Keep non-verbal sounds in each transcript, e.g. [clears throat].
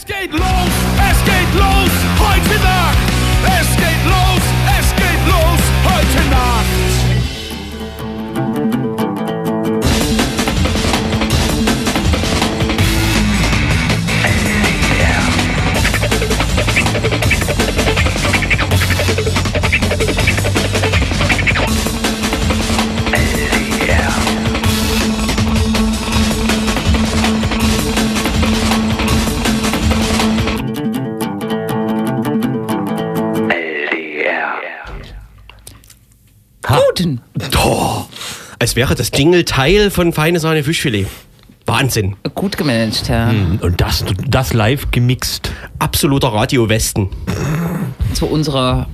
Es geht als wäre das Jingle Teil von Feine Sahne Fischfilet. Wahnsinn. Gut gemanagt, ja. Und das, das live gemixt. Absoluter Radio-Westen. Zu unserer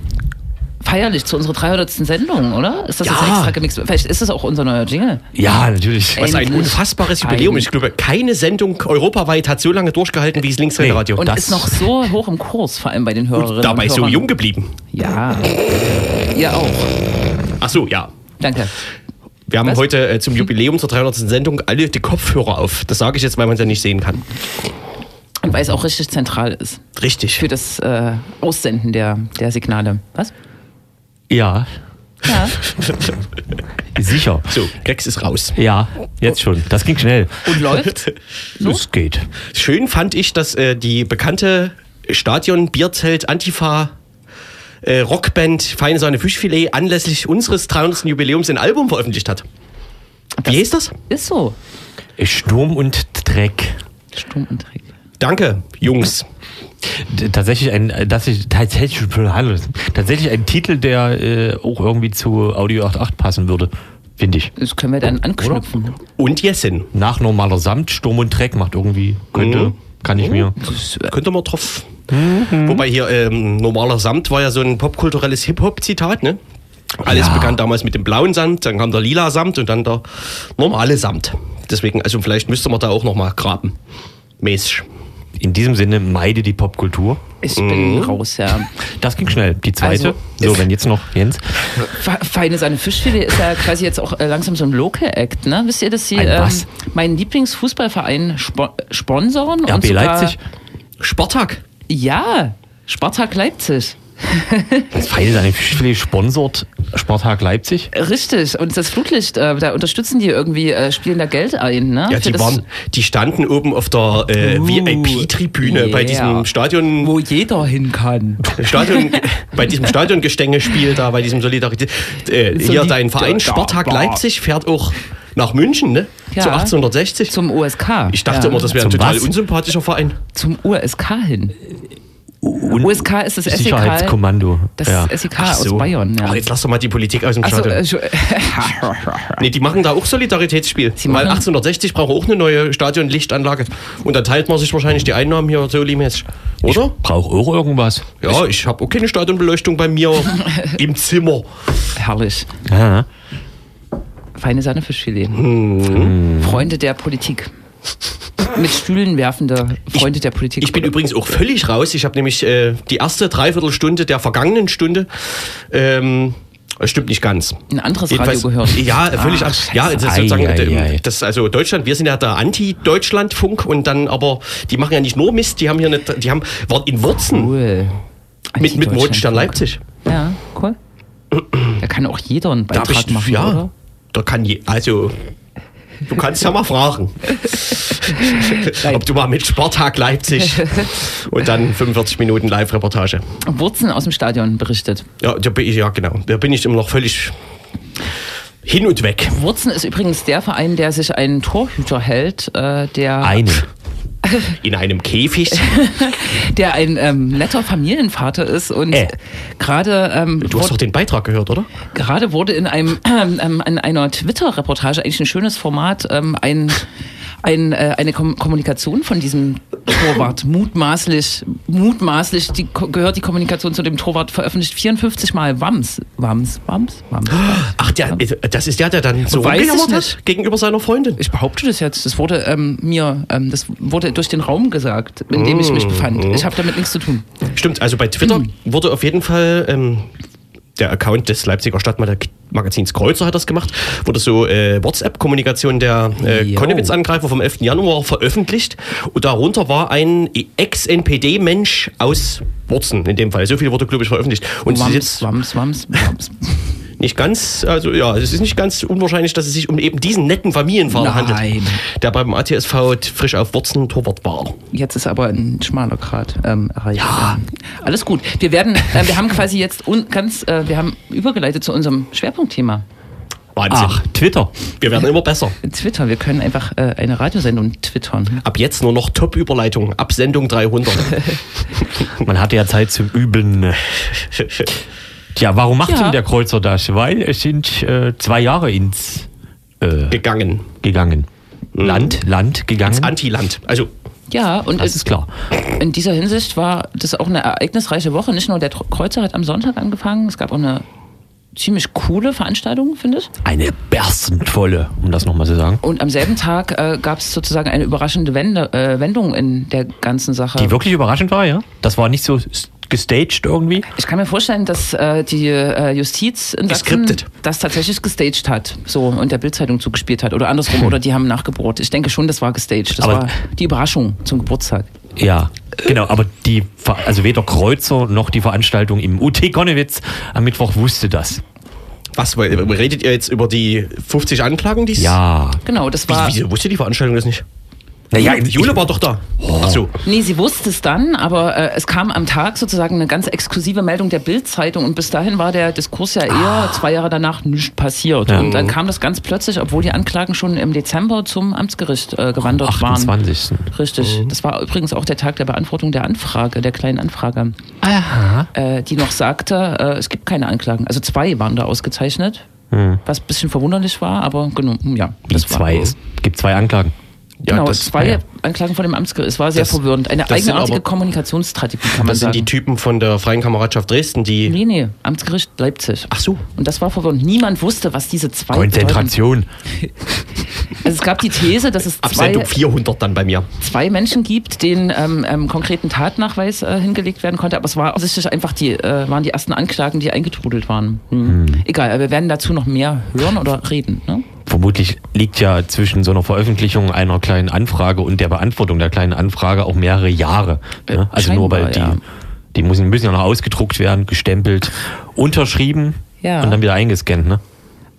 feierlich zu unserer 300. Sendung, oder? Ist das jetzt Ja. extra gemixt? Vielleicht ist das auch unser neuer Jingle. Ja, natürlich. Was ein unfassbares Jubiläum. Ich glaube, keine Sendung europaweit hat so lange durchgehalten wie das Linksrheinradio. Und Das- ist noch so hoch im Kurs, vor allem bei den Hörerinnen Und dabei und so Hörern. jung geblieben. Ja. Ihr auch. Ach so, ja. Danke. Wir haben Was? heute äh, zum Jubiläum zur 300. Sendung alle die Kopfhörer auf. Das sage ich jetzt, weil man es ja nicht sehen kann. Und weil es auch richtig zentral ist Richtig. für das äh, Aussenden der, der Signale. Was? Ja, Ja. [laughs] sicher. So, Grex ist raus. Ja, jetzt schon. Das ging schnell. Und läuft? [laughs] Es geht. Schön fand ich, dass äh, die bekannte Stadion Bierzelt Antifa äh, Rockband Feine Sahne Fischfilet anlässlich unseres 300. Jubiläums ein Album veröffentlicht hat. Wie heißt das? Ist so. Sturm und Dreck. Sturm und Dreck. Danke, Jungs. Tatsächlich ein, äh, das ist tatsächlich, hallo, tatsächlich ein Titel, der äh, auch irgendwie zu Audio 8.8 passen würde, finde ich. Das können wir dann anknüpfen. Und Jessen. Nach normaler Samt, Sturm und Dreck macht irgendwie, könnte, Mhm. kann ich mir. Könnte man drauf. Wobei hier ähm, normaler Samt war ja so ein popkulturelles Hip-Hop-Zitat, ne? Alles Ja. begann damals mit dem blauen Samt, dann kam der lila Samt und dann der normale Samt. Deswegen, also vielleicht müsste man da auch nochmal graben. Mäßig. In diesem Sinne meide die Popkultur. Ich bin raus, ja. Das ging schnell. Die zweite. Also, so, wenn jetzt noch Jens. Fe- Feine Sahne Fischfilet ist ja quasi jetzt auch äh, langsam so ein Local Act, ne? Wisst ihr, dass sie Ein was? meinen Lieblingsfußballverein spo sponsoren? und RB sogar- Leipzig. Spartak. Ja, Spartak Leipzig. Das Feine seine Fischfilet sponsort Spartak Leipzig. Richtig. Und das Flutlicht, äh, da unterstützen die irgendwie, äh, spielen da Geld ein, ne? Ja, die, waren, die standen oben auf der äh, Uh, VIP-Tribüne bei yeah. diesem Stadion. wo jeder hin kann. Stadion, [laughs] bei diesem Stadiongestänge-Spiel da, bei diesem Solidarität. Äh, hier dein Verein da- Leipzig fährt auch nach München, ne? Ja. Zu 1860. Zum USK. ich dachte ja. immer, das wäre ein total was? unsympathischer Verein. Zum USK hin. Und USK ist das SEK. Sicherheitskommando. Das ja. SEK Ach aus so. Bayern. Ja. Ach, jetzt lass doch mal die Politik aus dem Achso, Stadion. äh, [laughs] nee, die machen da auch Solidaritätsspiel. Sie Weil machen- 1860 braucht auch eine neue Stadionlichtanlage. Und dann teilt man sich wahrscheinlich die Einnahmen hier so mäßig. Oder? Braucht auch irgendwas. Ja, ich habe auch keine Stadionbeleuchtung bei mir [laughs] im Zimmer. Herrlich. Ja. Feine Sahne Fischfilet. Hm. Freunde der Politik. Mit Stühlen werfende Freunde der Politik. Ich bin übrigens auch völlig raus. Ich habe nämlich äh, die erste Dreiviertelstunde der vergangenen Stunde. Ähm, stimmt nicht ganz. ein anderes Jedenfalls- Radio gehört. Ja, völlig Ach, ab. Ja, das ist sozusagen, ei, ei. das ist also Deutschland, wir sind ja der Anti-Deutschland-Funk und dann aber, die machen ja nicht nur Mist, die haben hier eine, die haben, waren in Wurzen Cool. mit, mit. Rotenstern Leipzig. Ja, cool. Da kann auch jeder einen Beitrag ich, machen, ja, oder? Da kann je, also, du kannst ja mal fragen. Ob du mal mit Spartak Leipzig und dann 45 Minuten Live-Reportage. Wurzen aus dem Stadion berichtet. Ja, da bin ich, ja, genau. Da bin ich immer noch völlig hin und weg. Wurzen ist übrigens der Verein, der sich einen Torhüter hält, äh, der, Eine. In einem Käfig. [laughs] der ein ähm, netter Familienvater ist und Äh. gerade ähm, Du hast doch den Beitrag gehört, oder? Gerade wurde in einem [clears throat] ähm, in einer Twitter-Reportage eigentlich ein schönes Format ähm, ein, ein, äh, eine Kom Kommunikation von diesem Torwart mutmaßlich mutmaßlich die, gehört die Kommunikation zu dem Torwart veröffentlicht 54 Mal Wams Wams Wams Wams. Ach, der, äh, das ist der, der dann so Weiß ich nicht. hat gegenüber seiner Freundin. Ich behaupte das jetzt. Das wurde ähm, mir, ähm, das wurde durch den Raum gesagt, in dem ich mich befand. Ich habe damit nichts zu tun. Stimmt, also bei Twitter Hm. wurde auf jeden Fall ähm, der Account des Leipziger Stadtmagazins Kreuzer hat das gemacht, wurde so äh, WhatsApp-Kommunikation der äh. Konnewitz-Angreifer vom 11. Januar veröffentlicht und darunter war ein Ex-NPD-Mensch aus Wurzen in dem Fall. So viel wurde, glaube ich, veröffentlicht. Und Wams, jetzt Wams, Wams, Wams. Nicht ganz, also ja, es ist nicht ganz unwahrscheinlich, dass es sich um eben diesen netten Familienvater Nein. handelt, der beim ATSV frisch auf Wurzen Torwart war. Jetzt ist aber ein schmaler Grad ähm, erreicht. Ja. Alles gut. Wir werden, äh, wir haben quasi jetzt un ganz, äh, wir haben übergeleitet zu unserem Schwerpunktthema. Wahnsinn. Ach, Twitter. Wir werden immer besser. Twitter. Wir können einfach äh, eine Radiosendung twittern. Ab jetzt nur noch Top-Überleitung. Ab Sendung 300. [laughs] Man hatte ja Zeit zum Üben. [laughs] Tja, warum macht Ja. denn der Kreuzer das? Weil es sind äh, zwei Jahre ins äh, Gegangen. gegangen. Land, Land gegangen. Ins Antiland. Also, Ja, und Das es- ist klar. in dieser Hinsicht war das auch eine ereignisreiche Woche. Nicht nur der Kreuzer hat am Sonntag angefangen, es gab auch eine ziemlich coole Veranstaltung, finde ich. Eine berstend volle, um das nochmal zu sagen. Und am selben Tag äh, gab es sozusagen eine überraschende Wende, äh, Wendung in der ganzen Sache. Die wirklich überraschend war, ja? Das war nicht so gestaged irgendwie. Ich kann mir vorstellen, dass äh, die äh, Justiz in Sachsen Geskriptet. das tatsächlich gestaged hat, so und der Bildzeitung zugespielt hat oder andersrum [laughs] oder die haben nachgebohrt. Ich denke schon, das war gestaged. Das Aber- war die Überraschung zum Geburtstag. Ja, genau. Aber die, also weder Kreuzer noch die Veranstaltung im UT Konnewitz am Mittwoch wusste das. was, redet ihr jetzt über die 50 Anklagen, die es- Ja. Genau, das war. Wieso wusste die Veranstaltung das nicht? Naja, Jule war doch da. Ach so. Nee, sie wusste es dann, aber äh, es kam am Tag sozusagen eine ganz exklusive Meldung der Bildzeitung und bis dahin war der Diskurs ja eher zwei Jahre danach nicht passiert. Und dann kam das ganz plötzlich, obwohl die Anklagen schon im Dezember zum Amtsgericht äh, gewandert waren. 28. Richtig. Das war übrigens auch der Tag der Beantwortung der Anfrage, der kleinen Anfrage, Aha. äh, die noch sagte, äh, es gibt keine Anklagen. Also zwei waren da ausgezeichnet, was ein bisschen verwunderlich war, aber genau, ja. Wie das war- zwei? Es gibt zwei Anklagen. Ja, Genau, das- zwei ja. Anklagen von dem Amtsgericht. Es war sehr Das- verwirrend. Eine das sind eigenartige aber- Kommunikationsstrategie, kann man Das sind sagen. die Typen von der Freien Kameradschaft Dresden, die. Nee, nee, Amtsgericht Leipzig. Ach so. Und das war verwirrend. Niemand wusste, was diese zwei Konzentration. [laughs] Also es gab die These, dass es Ab zwei, Sendung 400 dann bei mir. zwei Menschen gibt, denen ähm, ähm, konkreten Tatnachweis äh, hingelegt werden konnte. Aber es war offensichtlich einfach die, äh, waren die ersten Anklagen, die eingetrudelt waren. Hm. Egal, aber wir werden dazu noch mehr hören oder reden. Ne? Vermutlich liegt ja zwischen so einer Veröffentlichung einer kleinen Anfrage und der Beantwortung der kleinen Anfrage auch mehrere Jahre. Ne? Also nur weil die, ja. die müssen, müssen ja noch ausgedruckt werden, gestempelt, unterschrieben Ja. und dann wieder eingescannt. Ne?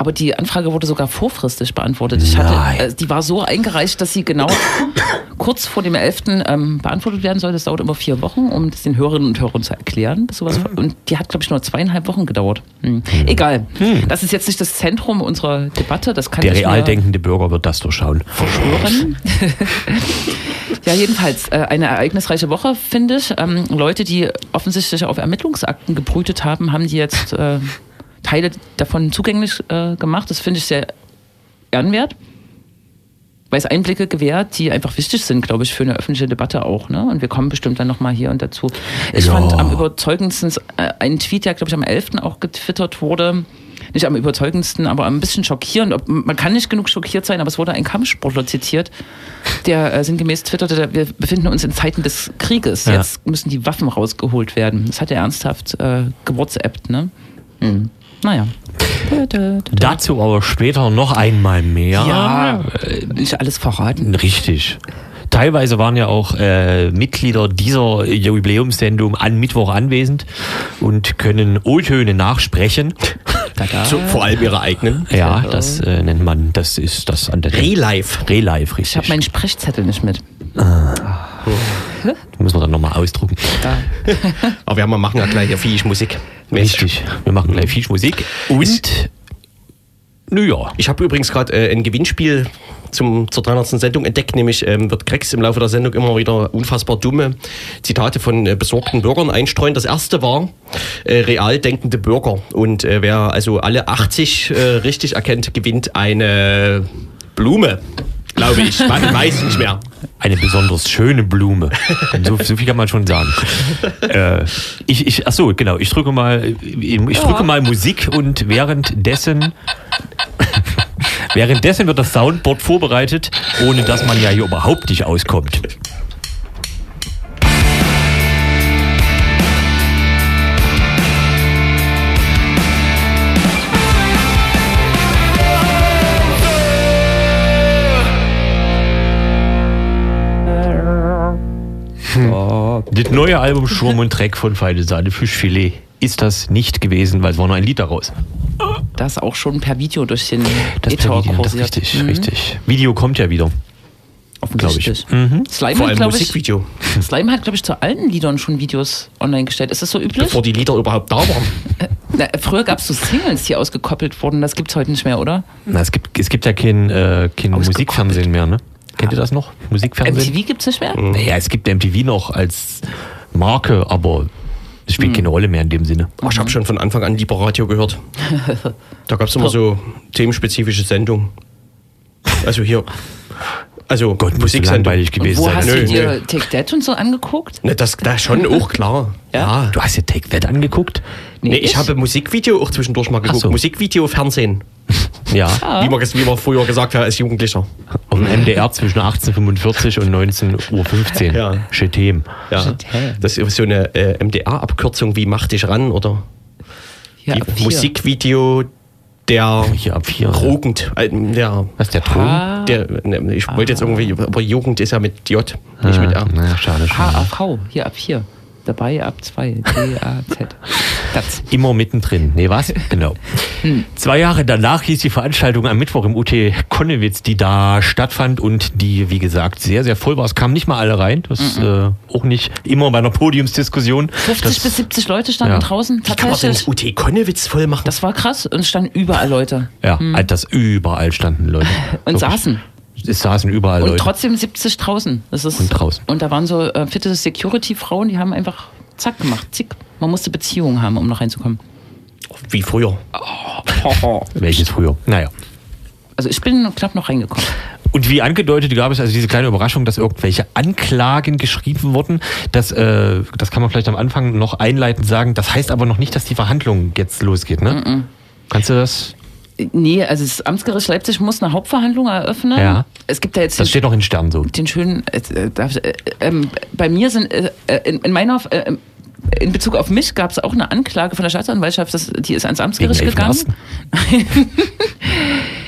Aber die Anfrage wurde sogar vorfristig beantwortet. Ich hatte, äh, die war so eingereicht, dass sie genau [coughs] kurz vor dem 11. Ähm, beantwortet werden soll. Das dauert immer vier Wochen, um das den Hörerinnen und Hörern zu erklären. bis sowas Und die hat, glaube ich, nur zweieinhalb Wochen gedauert. Hm. Egal. Das ist jetzt nicht das Zentrum unserer Debatte. Das kann Der real denkende Bürger wird das durchschauen. verschwören. [laughs] ja, jedenfalls äh, eine ereignisreiche Woche, finde ich. Ähm, Leute, die offensichtlich auf Ermittlungsakten gebrütet haben, haben die jetzt äh, Teile davon zugänglich äh, gemacht. Das finde ich sehr ehrenwert. Weil es Einblicke gewährt, die einfach wichtig sind, glaube ich, für eine öffentliche Debatte auch. Ne? Und wir kommen bestimmt dann nochmal hier und dazu. Ich Ja. fand am überzeugendsten äh, einen Tweet, der, glaube ich, am 11. auch getwittert wurde. Nicht am überzeugendsten, aber ein bisschen schockierend. Man kann nicht genug schockiert sein, aber es wurde ein Kampfsportler zitiert, der äh, sinngemäß twitterte, wir befinden uns in Zeiten des Krieges. Ja. Jetzt müssen die Waffen rausgeholt werden. Das hat er ernsthaft äh, gewhatsappt, ne? Hm. Naja. Dazu aber später noch einmal mehr. Ja, nicht alles verraten. Richtig. Teilweise waren ja auch äh, Mitglieder dieser Jubiläumssendung an Mittwoch anwesend und können O-Töne nachsprechen. Tada. So, vor allem ihre eigenen. Ja, das äh, nennt man, das ist das an der Relive. Relive, richtig. Ich habe meinen Sprechzettel nicht mit. [laughs] Müssen wir dann nochmal ausdrucken. [laughs] Aber wir machen ja gleich hier viel Musik. Richtig. Wir machen gleich viel Musik. Und, naja, Ich habe übrigens gerade äh, ein Gewinnspiel zum, zur 300. Sendung entdeckt, nämlich ähm, wird Grex im Laufe der Sendung immer wieder unfassbar dumme Zitate von äh, besorgten Bürgern einstreuen. Das erste war äh, real denkende Bürger. Und äh, wer also alle 80 äh, richtig erkennt, gewinnt eine Blume, glaube ich. Man weiß nicht mehr. eine besonders schöne Blume. So, so viel kann man schon sagen. Äh, ich, ich, ach so, genau. Ich drücke mal, ich drücke mal Musik und währenddessen, währenddessen wird das Soundboard vorbereitet, ohne dass man ja hier überhaupt nicht auskommt. Neue Album Schwurm und Dreck von Feine Sahne Fischfilet ist das nicht gewesen, weil es war nur ein Lied daraus. Das auch schon per Video durch den Das, per Ether Video, das richtig, Mhm. richtig. Video kommt ja wieder. Offensichtlich. Mhm. Slime Vor hat, allem glaube ich, Musikvideo, Slime hat, glaube ich, zu allen Liedern schon Videos online gestellt. Ist das so üblich? bevor die Lieder überhaupt da waren. Na, früher gab es so Singles, die ausgekoppelt wurden. Das gibt es heute nicht mehr, oder? Na, es, gibt, es gibt ja kein, äh, kein. Musikfernsehen mehr, ne? Kennt ihr das noch? Musikfernsehen? MTV gibt es nicht mehr? Naja, es gibt MTV noch als Marke, aber es spielt keine Rolle mehr in dem Sinne. Oh, ich habe schon von Anfang an lieber Radio gehört. Da gab es immer [laughs] so themenspezifische Sendungen. Also hier, also Gott, Musiksendung. langweilig gewesen Wo sein. hast Nö, du dir nö. Take That und so angeguckt? Ne, das, das schon auch klar. [laughs] Ja? Du hast dir Take That angeguckt? Nee, ich habe Musikvideo auch zwischendurch mal geguckt. so. Musikvideo, Fernsehen. Ja. Wie, man, wie man früher gesagt hat als Jugendlicher. Auf dem MDR zwischen 1845 und 19.15 Uhr. Ja. Chetem. Ja. Das ist so eine äh, MDR-Abkürzung wie Mach dich ran oder Ja. Musikvideo der Hier ab vier. Jugend. Äh, der, Was ist der Ton? Ah, der, ne, ich wollte jetzt irgendwie, aber Jugend ist ja mit J, nicht mit R. Na, schade, schade. HAV, hier ab hier. Dabei ab 2. D-A-Z. Das. Immer mittendrin. Nee, was? Genau. Zwei Jahre danach hieß die Veranstaltung am Mittwoch im UT Konnewitz, die da stattfand und die, wie gesagt, sehr, sehr voll war. Es kamen nicht mal alle rein. Das äh, auch nicht immer bei einer Podiumsdiskussion. 50 das, bis 70 Leute standen Ja. draußen. Wie kann man Tatsächlich. UT Konnewitz voll machen? Das war krass und es standen überall Leute. Ja, halt, das überall standen Leute. Und Wirklich. saßen. Es saßen überall Und Leute. trotzdem 70 draußen. Das ist, Und draußen. Und da waren so äh, fitte Security-Frauen, die haben einfach zack gemacht. Zick. Man musste Beziehungen haben, um noch reinzukommen. Wie früher. [laughs] Welches früher? Naja. Also ich bin knapp noch reingekommen. Und wie angedeutet gab es also diese kleine Überraschung, dass irgendwelche Anklagen geschrieben wurden. Das, äh, das kann man vielleicht am Anfang noch einleitend sagen. Das heißt aber noch nicht, dass die Verhandlung jetzt losgeht, ne? Kannst du das? Nee, also das Amtsgericht Leipzig muss eine Hauptverhandlung eröffnen. Ja. Es gibt da jetzt Das den, steht noch in Sternen so. den schönen. Äh, ich- äh, ähm, bei mir sind äh, äh, in, in meiner äh, in Bezug auf mich gab es auch eine Anklage von der Staatsanwaltschaft, das, die ist ans Amtsgericht Wegen gegangen. 11.1.. [laughs]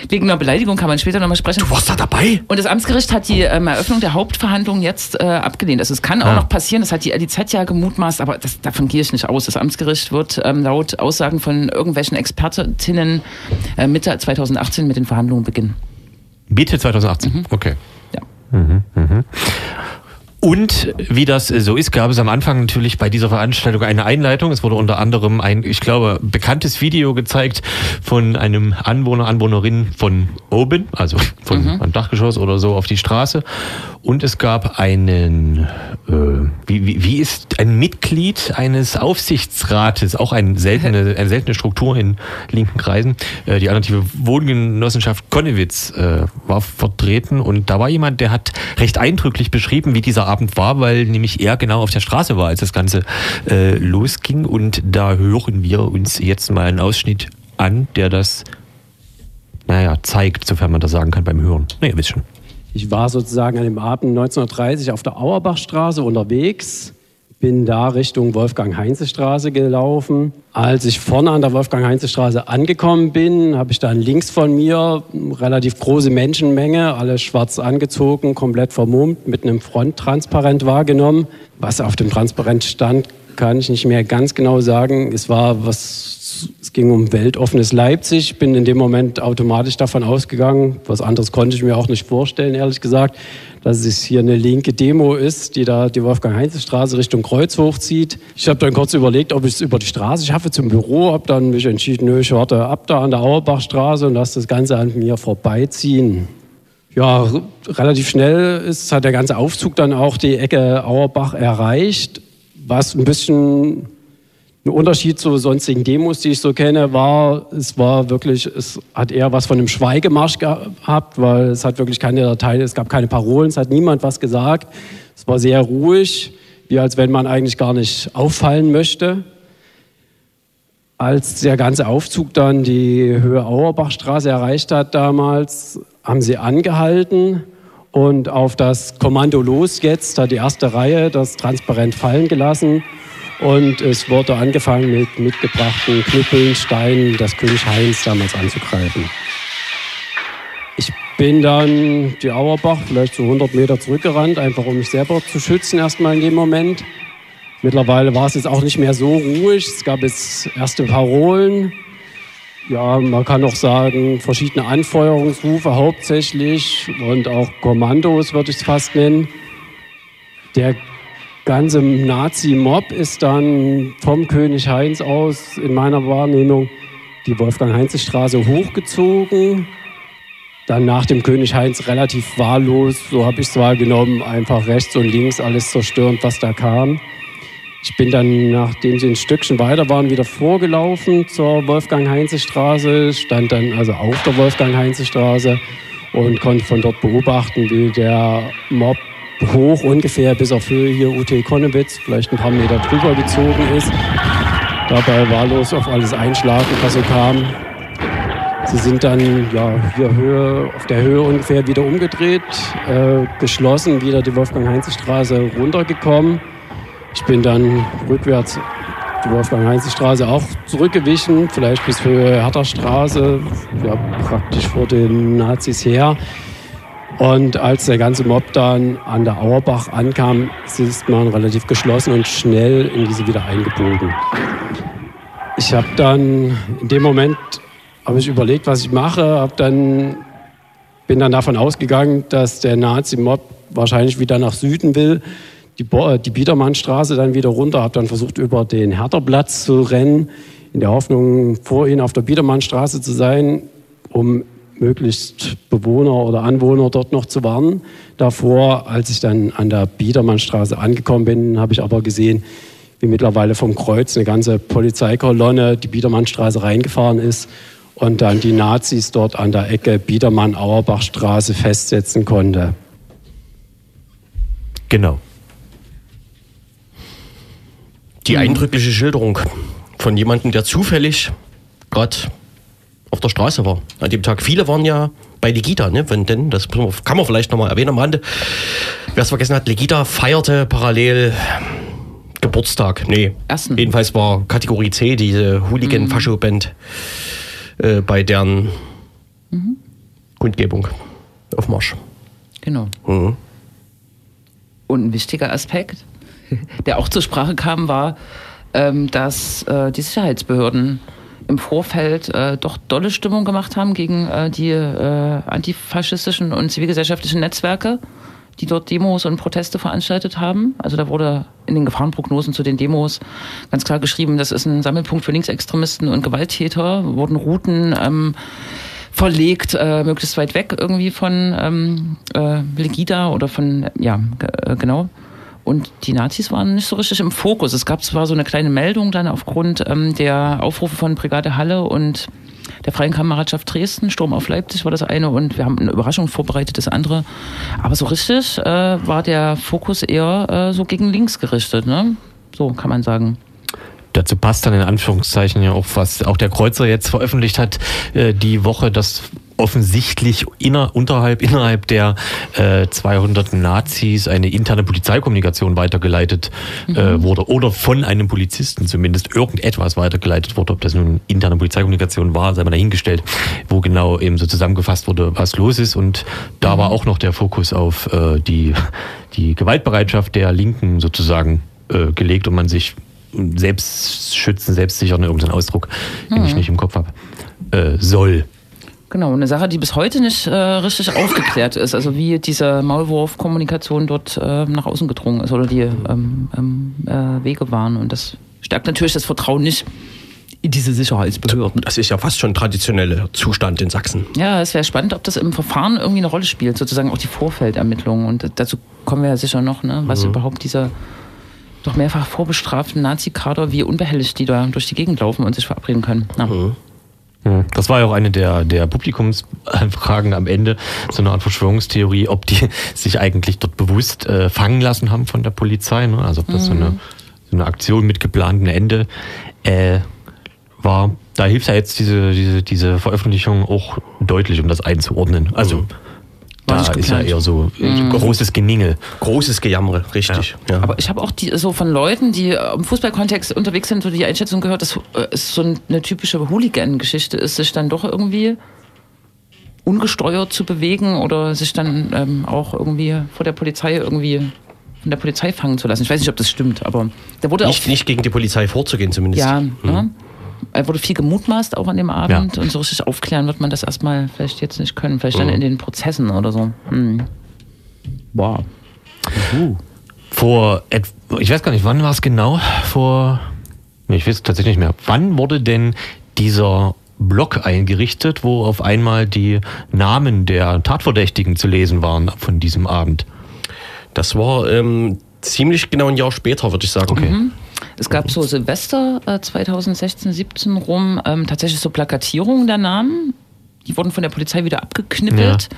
Wegen einer Beleidigung kann man später nochmal sprechen. Du warst da dabei? Und das Amtsgericht hat die ähm, Eröffnung der Hauptverhandlung jetzt äh, abgelehnt. Also es kann auch Ah. noch passieren, das hat die LIZ ja gemutmaßt, aber das, davon gehe ich nicht aus. Das Amtsgericht wird ähm, laut Aussagen von irgendwelchen Expertinnen äh, Mitte 2018 mit den Verhandlungen beginnen. Mitte 2018. Okay. Ja. Und wie das so ist, gab es am Anfang natürlich bei dieser Veranstaltung eine Einleitung. Es wurde unter anderem ein, ich glaube, bekanntes Video gezeigt von einem Anwohner, Anwohnerin von oben, also von einem Dachgeschoss oder so auf die Straße. Und es gab einen, äh, wie, wie, wie ist ein Mitglied eines Aufsichtsrates, auch eine seltene, [laughs] eine seltene Struktur in linken Kreisen. Äh, die alternative Wohngenossenschaft Konnewitz äh, war vertreten und da war jemand, der hat recht eindrücklich beschrieben, wie dieser Abend war, weil nämlich er genau auf der Straße war, als das Ganze äh, losging. Und da hören wir uns jetzt mal einen Ausschnitt an, der das, naja, zeigt, sofern man das sagen kann beim Hören. Naja, wisst schon. Ich war sozusagen an dem Abend 1930 auf der Auerbachstraße unterwegs, bin da Richtung Wolfgang-Heinze-Straße gelaufen. Als ich vorne an der Wolfgang-Heinze-Straße angekommen bin, habe ich dann links von mir relativ große Menschenmenge, alle schwarz angezogen, komplett vermummt, mit einem Fronttransparent wahrgenommen. Was auf dem Transparent stand, kann ich nicht mehr ganz genau sagen. Es war was, es ging um weltoffenes Leipzig. Bin in dem Moment automatisch davon ausgegangen. Was anderes konnte ich mir auch nicht vorstellen, ehrlich gesagt, dass es hier eine linke Demo ist, die da die Wolfgang-Heinze-Straße Richtung Kreuz hochzieht. Ich habe dann kurz überlegt, ob ich es über die Straße schaffe zum Büro. Habe dann mich entschieden, nö, ich warte ab da an der Auerbachstraße und lasse das Ganze an mir vorbeiziehen. Ja, relativ schnell ist, hat der ganze Aufzug dann auch die Ecke Auerbach erreicht. Was ein bisschen ein Unterschied zu sonstigen Demos, die ich so kenne, war, es war wirklich, es hat eher was von einem Schweigemarsch gehabt, weil es hat wirklich keine Datei, es gab keine Parolen, es hat niemand was gesagt. Es war sehr ruhig, wie als wenn man eigentlich gar nicht auffallen möchte. Als der ganze Aufzug dann die Höhe Auerbachstraße erreicht hat damals, haben sie angehalten und auf das Kommando los jetzt hat die erste Reihe das Transparent fallen gelassen und es wurde angefangen mit mitgebrachten Knüppeln, Steinen, das König Heinz damals anzugreifen. Ich bin dann die Auerbach vielleicht so 100 Meter zurückgerannt, einfach um mich selber zu schützen erstmal in dem Moment. Mittlerweile war es jetzt auch nicht mehr so ruhig. Es gab jetzt erste Parolen. Ja, man kann auch sagen, verschiedene Anfeuerungsrufe hauptsächlich und auch Kommandos würde ich es fast nennen. Der ganze Nazi-Mob ist dann vom König Heinz aus in meiner Wahrnehmung die Wolfgang-Heinze-Straße hochgezogen dann nach dem König Heinz relativ wahllos, so habe ich es wahrgenommen, einfach rechts und links alles zerstörend, was da kam. Ich bin dann, nachdem sie ein Stückchen weiter waren, wieder vorgelaufen zur Wolfgang-Heinze-Straße, stand dann also auf der Wolfgang-Heinze-Straße und konnte von dort beobachten, wie der Mob hoch ungefähr bis auf Höhe hier UT Konnewitz, vielleicht ein paar Meter drüber gezogen ist. Dabei wahllos auf alles einschlagen, was so kam. Sie sind dann ja, hier Höhe, auf der Höhe ungefähr wieder umgedreht, äh, geschlossen, wieder die Wolfgang-Heinze-Straße runtergekommen. Ich bin dann rückwärts die Wolfgang-Heinze-Straße auch zurückgewichen, vielleicht bis Höhe Hertha-Straße, ja, praktisch vor den Nazis her. Und als der ganze Mob dann an der Auerbach ankam, ist man relativ geschlossen und schnell in diese wieder eingebogen. Ich habe dann in dem Moment habe ich überlegt, was ich mache, habe dann bin dann davon ausgegangen, dass der Nazi-Mob wahrscheinlich wieder nach Süden will, die, Bo die Biedermannstraße dann wieder runter, habe dann versucht, über den Herterplatz zu rennen, in der Hoffnung, vor ihnen auf der Biedermannstraße zu sein, um möglichst Bewohner oder Anwohner dort noch zu warnen. Davor, als ich dann an der Biedermannstraße angekommen bin, habe ich aber gesehen, wie mittlerweile vom Kreuz eine ganze Polizeikolonne die Biedermannstraße reingefahren ist und dann die Nazis dort an der Ecke Biedermann-Auerbachstraße festsetzen konnte. Genau. Die eindrückliche Schilderung von jemandem, der zufällig gerade auf der Straße war an dem Tag. Viele waren ja bei Legita, ne? Wenn denn, das kann man vielleicht nochmal erwähnen am Rande. Wer es vergessen hat, Legita feierte parallel Geburtstag. Nee. Ersten. Jedenfalls war Kategorie C, diese Hooligan-Fascho-Band, äh, bei deren Kundgebung auf Marsch. Genau. Mhm. Und ein wichtiger Aspekt, [laughs] der auch zur Sprache kam, war, ähm, dass äh, die Sicherheitsbehörden im Vorfeld äh, doch dolle Stimmung gemacht haben gegen äh, die äh, antifaschistischen und zivilgesellschaftlichen Netzwerke, die dort Demos und Proteste veranstaltet haben. Also da wurde in den Gefahrenprognosen zu den Demos ganz klar geschrieben, das ist ein Sammelpunkt für Linksextremisten und Gewalttäter, wurden Routen ähm, verlegt, äh, möglichst weit weg irgendwie von ähm, äh, Legida oder von, ja, äh, genau. Und die Nazis waren nicht so richtig im Fokus. Es gab zwar so eine kleine Meldung dann aufgrund ähm, der Aufrufe von Brigade Halle und der Freien Kameradschaft Dresden, Sturm auf Leipzig war das eine und wir haben eine Überraschung vorbereitet, das andere. Aber so richtig äh, war der Fokus eher äh, so gegen links gerichtet, ne? So kann man sagen. Dazu passt dann in Anführungszeichen ja auch, was auch der Kreuzer jetzt veröffentlicht hat, äh, die Woche, dass offensichtlich inner, unterhalb, [laughs] innerhalb der äh, 200 Nazis eine interne Polizeikommunikation weitergeleitet äh, wurde oder von einem Polizisten zumindest irgendetwas weitergeleitet wurde. Ob das nun interne Polizeikommunikation war, sei mal dahingestellt, wo genau eben so zusammengefasst wurde, was los ist. Und da war auch noch der Fokus auf äh, die, die Gewaltbereitschaft der Linken sozusagen äh, gelegt und man sich selbst schützen, selbstsichern, irgendeinen Ausdruck, den ich nicht im Kopf habe, äh, soll. Genau, eine Sache, die bis heute nicht äh, richtig aufgeklärt ist, also wie diese Maulwurf-Kommunikation dort äh, nach außen gedrungen ist oder die ähm, ähm, äh, Wege waren. Und das stärkt natürlich das Vertrauen nicht in diese Sicherheitsbehörden. Das ist ja fast schon traditioneller Zustand in Sachsen. Ja, es wäre spannend, ob das im Verfahren irgendwie eine Rolle spielt, sozusagen auch die Vorfeldermittlungen. Und dazu kommen wir ja sicher noch, ne, was überhaupt diese doch mehrfach vorbestraften Nazi-Kader, wie unbehelligt die da durch die Gegend laufen und sich verabreden können. Ja, Das war ja auch eine der, der Publikumsfragen am Ende, so eine Art Verschwörungstheorie, ob die [laughs] sich eigentlich dort bewusst äh, fangen lassen haben von der Polizei, ne? also ob das so, eine, so eine Aktion mit geplantem Ende äh, war. Da hilft ja jetzt diese, diese, diese Veröffentlichung auch deutlich, um das einzuordnen. Also da nicht ist ja eher so äh, großes Geningel. Großes Gejammer, richtig. Ja. Aber ich habe auch die, so von Leuten, die äh, im Fußballkontext unterwegs sind, so die Einschätzung gehört, dass äh, es so eine typische Hooligan-Geschichte ist, sich dann doch irgendwie ungesteuert zu bewegen oder sich dann ähm, auch irgendwie vor der Polizei irgendwie von der Polizei fangen zu lassen. Ich weiß nicht, ob das stimmt, aber da wurde Nicht, auch nicht gegen die Polizei vorzugehen zumindest. ja, Mhm. ne? Er wurde viel gemutmaßt auch an dem Abend und so richtig aufklären wird man das erstmal vielleicht jetzt nicht können. Vielleicht dann Mhm. in den Prozessen oder so. Hm. Wow. Vor, et- ich weiß gar nicht, wann war es genau? Vor, nee, ich weiß es tatsächlich nicht mehr. Wann wurde denn dieser Blog eingerichtet, wo auf einmal die Namen der Tatverdächtigen zu lesen waren von diesem Abend? Das war ähm, ziemlich genau ein Jahr später, würde ich sagen. Okay. Es gab so Silvester äh, 2016, 17 rum ähm, tatsächlich so Plakatierungen der Namen. Die wurden von der Polizei wieder abgeknippelt.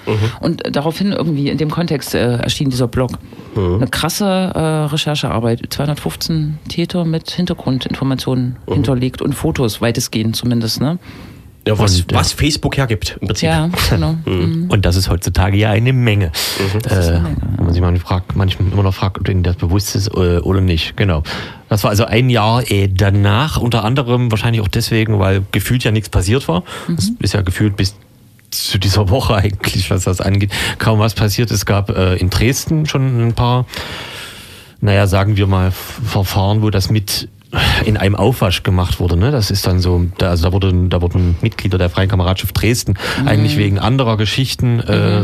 Und äh, daraufhin irgendwie in dem Kontext äh, erschien dieser Blog. Eine krasse äh, Recherchearbeit. 215 Täter mit Hintergrundinformationen hinterlegt und Fotos, weitestgehend zumindest. Ne? Ja, was, Und, was Facebook hergibt im Prinzip. Ja, genau. [laughs] Mhm. Und das ist heutzutage ja eine Menge. Äh, Wenn man sich mal fragt, manchmal immer noch fragt, ob denen das bewusst ist äh, oder nicht. Genau. Das war also ein Jahr äh, danach, unter anderem wahrscheinlich auch deswegen, weil gefühlt ja nichts passiert war. Das ist ja gefühlt bis zu dieser Woche [laughs] eigentlich, was das angeht, kaum was passiert. Es gab äh, in Dresden schon ein paar, naja, sagen wir mal, Verfahren, wo das mit in einem Aufwasch gemacht wurde. Ne? Das ist dann so, da, also da wurden, da wurden Mitglieder der Freien Kameradschaft Dresden eigentlich wegen anderer Geschichten äh,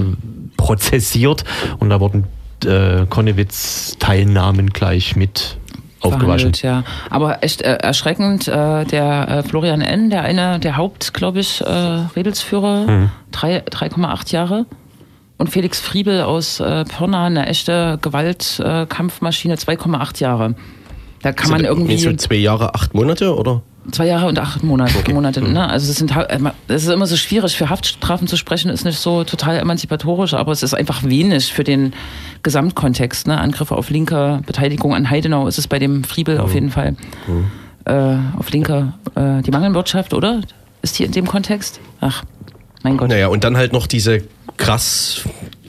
prozessiert und da wurden äh, Konnewitz-Teilnahmen gleich mit aufgewaschen. Ja. Aber echt äh, erschreckend, äh, der äh, Florian N., der eine, der Haupt, glaube ich, äh, Redelsführer, drei- 3,8 Jahre. Und Felix Friebel aus äh, Pirna, eine echte Gewaltkampfmaschine, äh, Kampfmaschine, 2,8 Jahre. Da kann man irgendwie So zwei Jahre, acht Monate, oder? zwei Jahre und acht Monate. Monate ne? Also es sind ha- äh, es ist immer so schwierig für Haftstrafen zu sprechen, ist nicht so total emanzipatorisch, aber es ist einfach wenig für den Gesamtkontext. Ne? Angriffe auf linker Beteiligung an Heidenau ist es bei dem Friebel auf jeden Fall. Äh, auf linker äh, die Mangelwirtschaft, oder? Ist hier in dem Kontext? Ach, mein Gott. Naja, und dann halt noch diese krass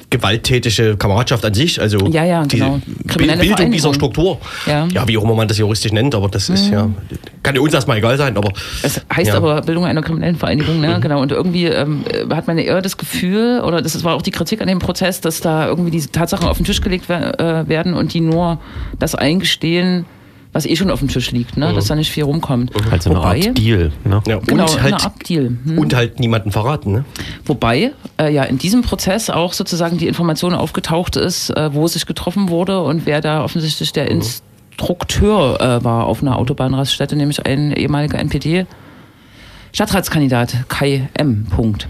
gewalttätige Kameradschaft an sich, also Ja, ja, die genau. Kriminelle Bildung dieser Struktur. Ja. Mhm. ja, wie auch immer man das juristisch nennt, aber das ist ja, kann ja uns erstmal egal sein, aber Es heißt Ja. aber Bildung einer kriminellen Vereinigung, ne? Genau. Und irgendwie ähm, äh, hat man eher das Gefühl, oder das war auch die Kritik an dem Prozess, dass da irgendwie diese Tatsachen auf den Tisch gelegt äh, werden und die nur das eingestehen, was eh schon auf dem Tisch liegt, ne? Dass da nicht viel rumkommt. Also eine Wobei, Art Deal. Ne? ja, Genau, und eine halt Art Deal. Hm. und halt niemanden verraten, ne? Wobei äh, ja in diesem Prozess auch sozusagen die Information aufgetaucht ist, äh, wo sich getroffen wurde und wer da offensichtlich der Instrukteur äh, war auf einer Autobahnraststätte, nämlich ein ehemaliger NPD. Stadtratskandidat Kai M. Punkt.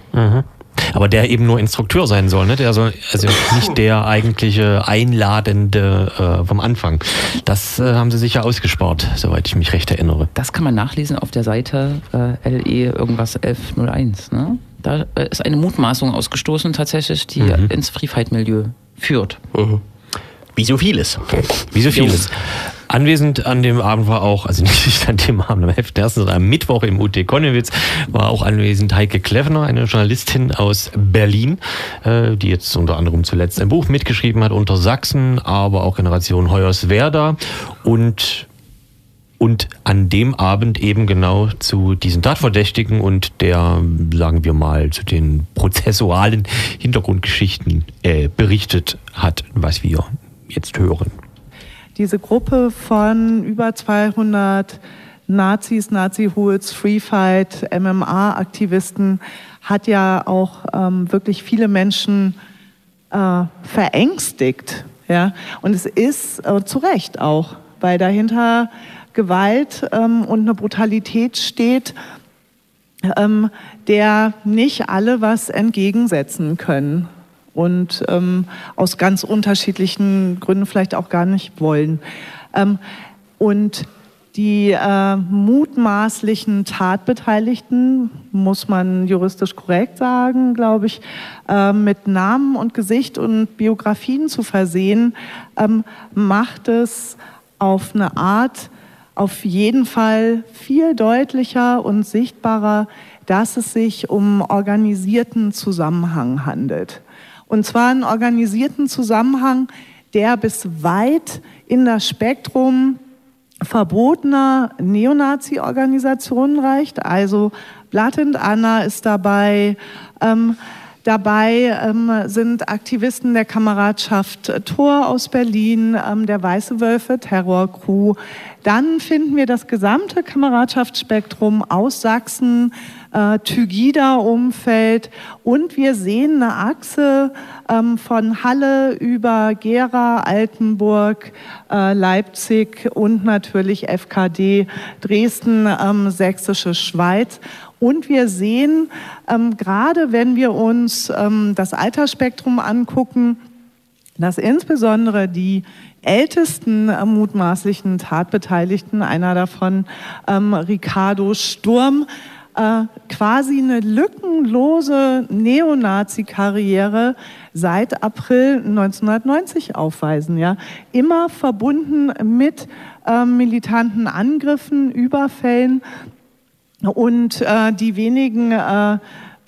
Aber der eben nur Instrukteur sein soll, ne? Der soll also nicht der eigentliche Einladende äh, vom Anfang. Das äh, haben sie sicher ausgespart, soweit ich mich recht erinnere. Das kann man nachlesen auf der Seite äh, LE irgendwas 1101. Ne? Da äh, ist eine Mutmaßung ausgestoßen tatsächlich, die ins Free Fight Milieu führt. Wie so vieles. Wie so vieles. Anwesend an dem Abend war auch, also [laughs] nicht an dem Abend am 11. ersten, sondern am Mittwoch im UT Konnewitz war auch anwesend Heike Kleffner, eine Journalistin aus Berlin, äh, die jetzt unter anderem zuletzt ein Buch mitgeschrieben hat unter Sachsen, aber auch Generation Hoyerswerda und und an dem Abend eben genau zu diesen Tatverdächtigen und der, sagen wir mal, zu den prozessualen Hintergrundgeschichten äh, berichtet hat, was wir jetzt hören. diese Gruppe von über 200 Nazis, Nazi-Hools, Free Fight, MMA-Aktivisten hat ja auch ähm, wirklich viele Menschen äh, verängstigt. Ja? Und es ist äh, zu Recht auch, weil dahinter Gewalt ähm, und eine Brutalität steht, ähm, der nicht alle was entgegensetzen können und ähm, aus ganz unterschiedlichen Gründen vielleicht auch gar nicht wollen. Ähm, und die äh, mutmaßlichen Tatbeteiligten, muss man juristisch korrekt sagen, glaube ich, äh, mit Namen und Gesicht und Biografien zu versehen, ähm, macht es auf eine Art auf jeden Fall viel deutlicher und sichtbarer, dass es sich um organisierten Zusammenhang handelt. Und zwar einen organisierten Zusammenhang, der bis weit in das Spektrum verbotener Neonazi-Organisationen reicht. Also Blood and Anna ist dabei, ähm, Dabei ähm, sind Aktivisten der Kameradschaft Tor aus Berlin, ähm, der Weiße Wölfe Terrorcrew. Dann finden wir das gesamte Kameradschaftsspektrum aus Sachsen, äh, Tygida-Umfeld und wir sehen eine Achse ähm, von Halle über Gera, Altenburg, äh, Leipzig und natürlich FKD Dresden, ähm, Sächsische Schweiz. Und wir sehen, ähm, gerade wenn wir uns ähm, das Altersspektrum angucken, dass insbesondere die ältesten äh, mutmaßlichen Tatbeteiligten, einer davon ähm, Ricardo Sturm, äh, quasi eine lückenlose Neonazi-Karriere seit April 1990 aufweisen. Ja? Immer verbunden mit äh, militanten Angriffen, Überfällen und äh, die wenigen äh,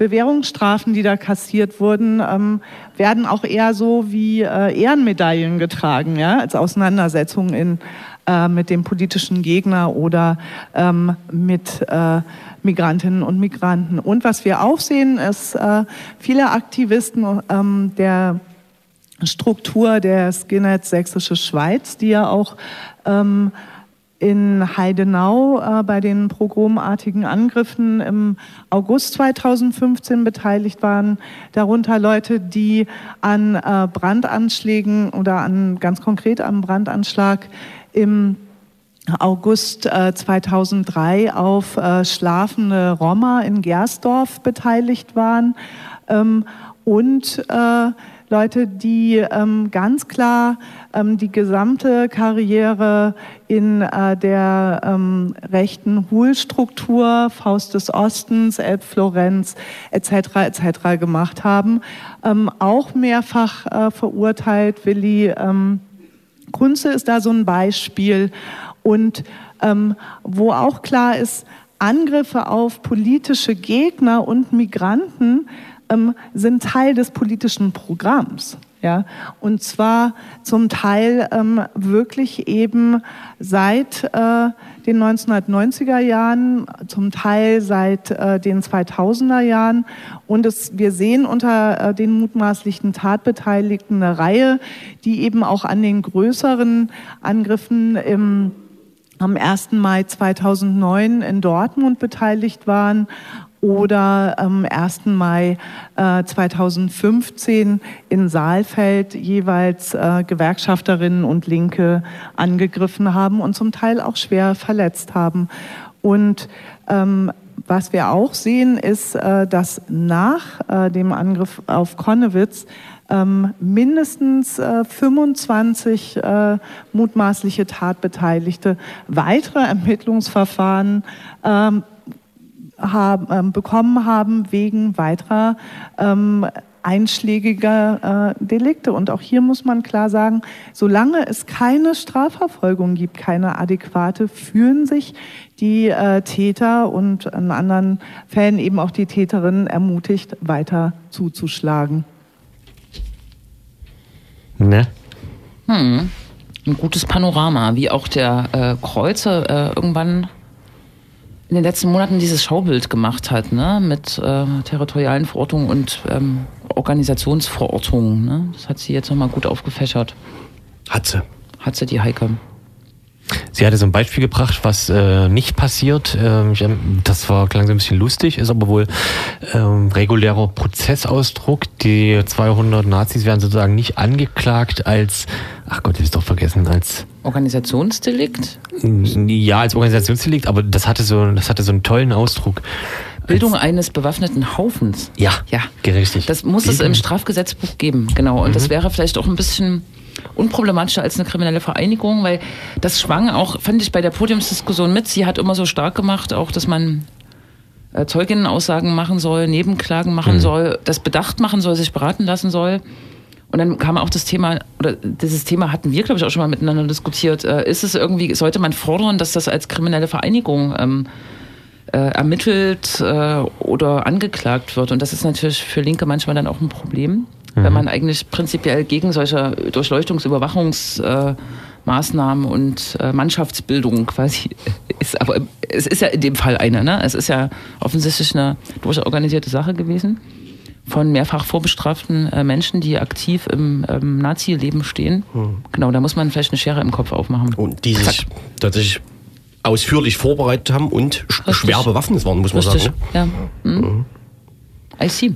Bewährungsstrafen, die da kassiert wurden, ähm, werden auch eher so wie äh, Ehrenmedaillen getragen, ja, als Auseinandersetzung in, äh, mit dem politischen Gegner oder ähm, mit äh, Migrantinnen und Migranten. Und was wir auch sehen, ist äh, viele Aktivisten ähm, der Struktur der Skinheads Sächsische Schweiz, die ja auch ähm, in Heidenau äh, bei den pogromartigen Angriffen im August 2015 beteiligt waren. Darunter Leute, die an äh, Brandanschlägen oder an ganz konkret am Brandanschlag im August äh, 2003 auf äh, schlafende Roma in Gersdorf beteiligt waren ähm, und äh, Leute, die ähm, ganz klar ähm, die gesamte Karriere in äh, der ähm, rechten Hohlstruktur, Faust des Ostens, Elbflorenz etc. etc. gemacht haben, ähm, auch mehrfach äh, verurteilt. Willi ähm, Kunze ist da so ein Beispiel und ähm, wo auch klar ist, Angriffe auf politische Gegner und Migranten ähm, sind Teil des politischen Programms. Ja, und zwar zum Teil ähm, wirklich eben seit äh, den 1990er Jahren, zum Teil seit äh, den 2000er Jahren. Und es, wir sehen unter äh, den mutmaßlichen Tatbeteiligten eine Reihe, die eben auch an den größeren Angriffen im am 1. Mai 2009 in Dortmund beteiligt waren oder am 1. Mai äh, 2015 in Saalfeld jeweils äh, Gewerkschafterinnen und Linke angegriffen haben und zum Teil auch schwer verletzt haben. Und ähm, was wir auch sehen, ist, äh, dass nach äh, dem Angriff auf Konnewitz ähm, mindestens äh, 25 äh, mutmaßliche Tatbeteiligte weitere Ermittlungsverfahren ähm, haben, ähm, bekommen haben wegen weiterer ähm, einschlägiger äh, Delikte. Und auch hier muss man klar sagen, solange es keine Strafverfolgung gibt, keine adäquate, fühlen sich die äh, Täter und in anderen Fällen eben auch die Täterinnen ermutigt, weiter zuzuschlagen. Ne? Hm. Ein gutes Panorama, wie auch der äh, Kreuzer äh, irgendwann in den letzten Monaten dieses Schaubild gemacht hat, ne? mit äh, territorialen Verortungen und ähm, Organisationsverortungen. Ne? Das hat sie jetzt nochmal gut aufgefächert. Hat sie. Hat sie die Heike. Sie hatte so ein Beispiel gebracht, was äh, nicht passiert. Ähm, ich, das war klang so ein bisschen lustig, ist aber wohl ähm, regulärer Prozessausdruck. Die 200 Nazis werden sozusagen nicht angeklagt als, ach Gott, ich ist doch vergessen, als Organisationsdelikt? Ja, als Organisationsdelikt, aber das hatte so, das hatte so einen tollen Ausdruck. Bildung eines bewaffneten Haufens. Ja, Ja. richtig. Das muss es im Strafgesetzbuch geben, genau. Und das wäre vielleicht auch ein bisschen unproblematischer als eine kriminelle Vereinigung, weil das schwang auch, fand ich bei der Podiumsdiskussion mit. Sie hat immer so stark gemacht, auch, dass man äh, Zeuginnenaussagen machen soll, Nebenklagen machen soll, das bedacht machen soll, sich beraten lassen soll. Und dann kam auch das Thema, oder dieses Thema hatten wir, glaube ich, auch schon mal miteinander diskutiert. Äh, ist es irgendwie, sollte man fordern, dass das als kriminelle Vereinigung ähm, äh, ermittelt äh, oder angeklagt wird? Und das ist natürlich für Linke manchmal dann auch ein Problem, wenn man eigentlich prinzipiell gegen solche Durchleuchtungsüberwachungsmaßnahmen äh, Maßnahmen und äh, Mannschaftsbildung quasi [laughs] ist. Aber es ist ja in dem Fall eine, ne? Es ist ja offensichtlich eine durchorganisierte Sache gewesen. von mehrfach vorbestraften äh, Menschen, die aktiv im ähm, Nazi-Leben stehen. Genau, da muss man vielleicht eine Schere im Kopf aufmachen. Und die sich tatsächlich ausführlich vorbereitet haben und Richtig. schwer bewaffnet waren, muss man Richtig, sagen. ne? ja. Mhm. I see.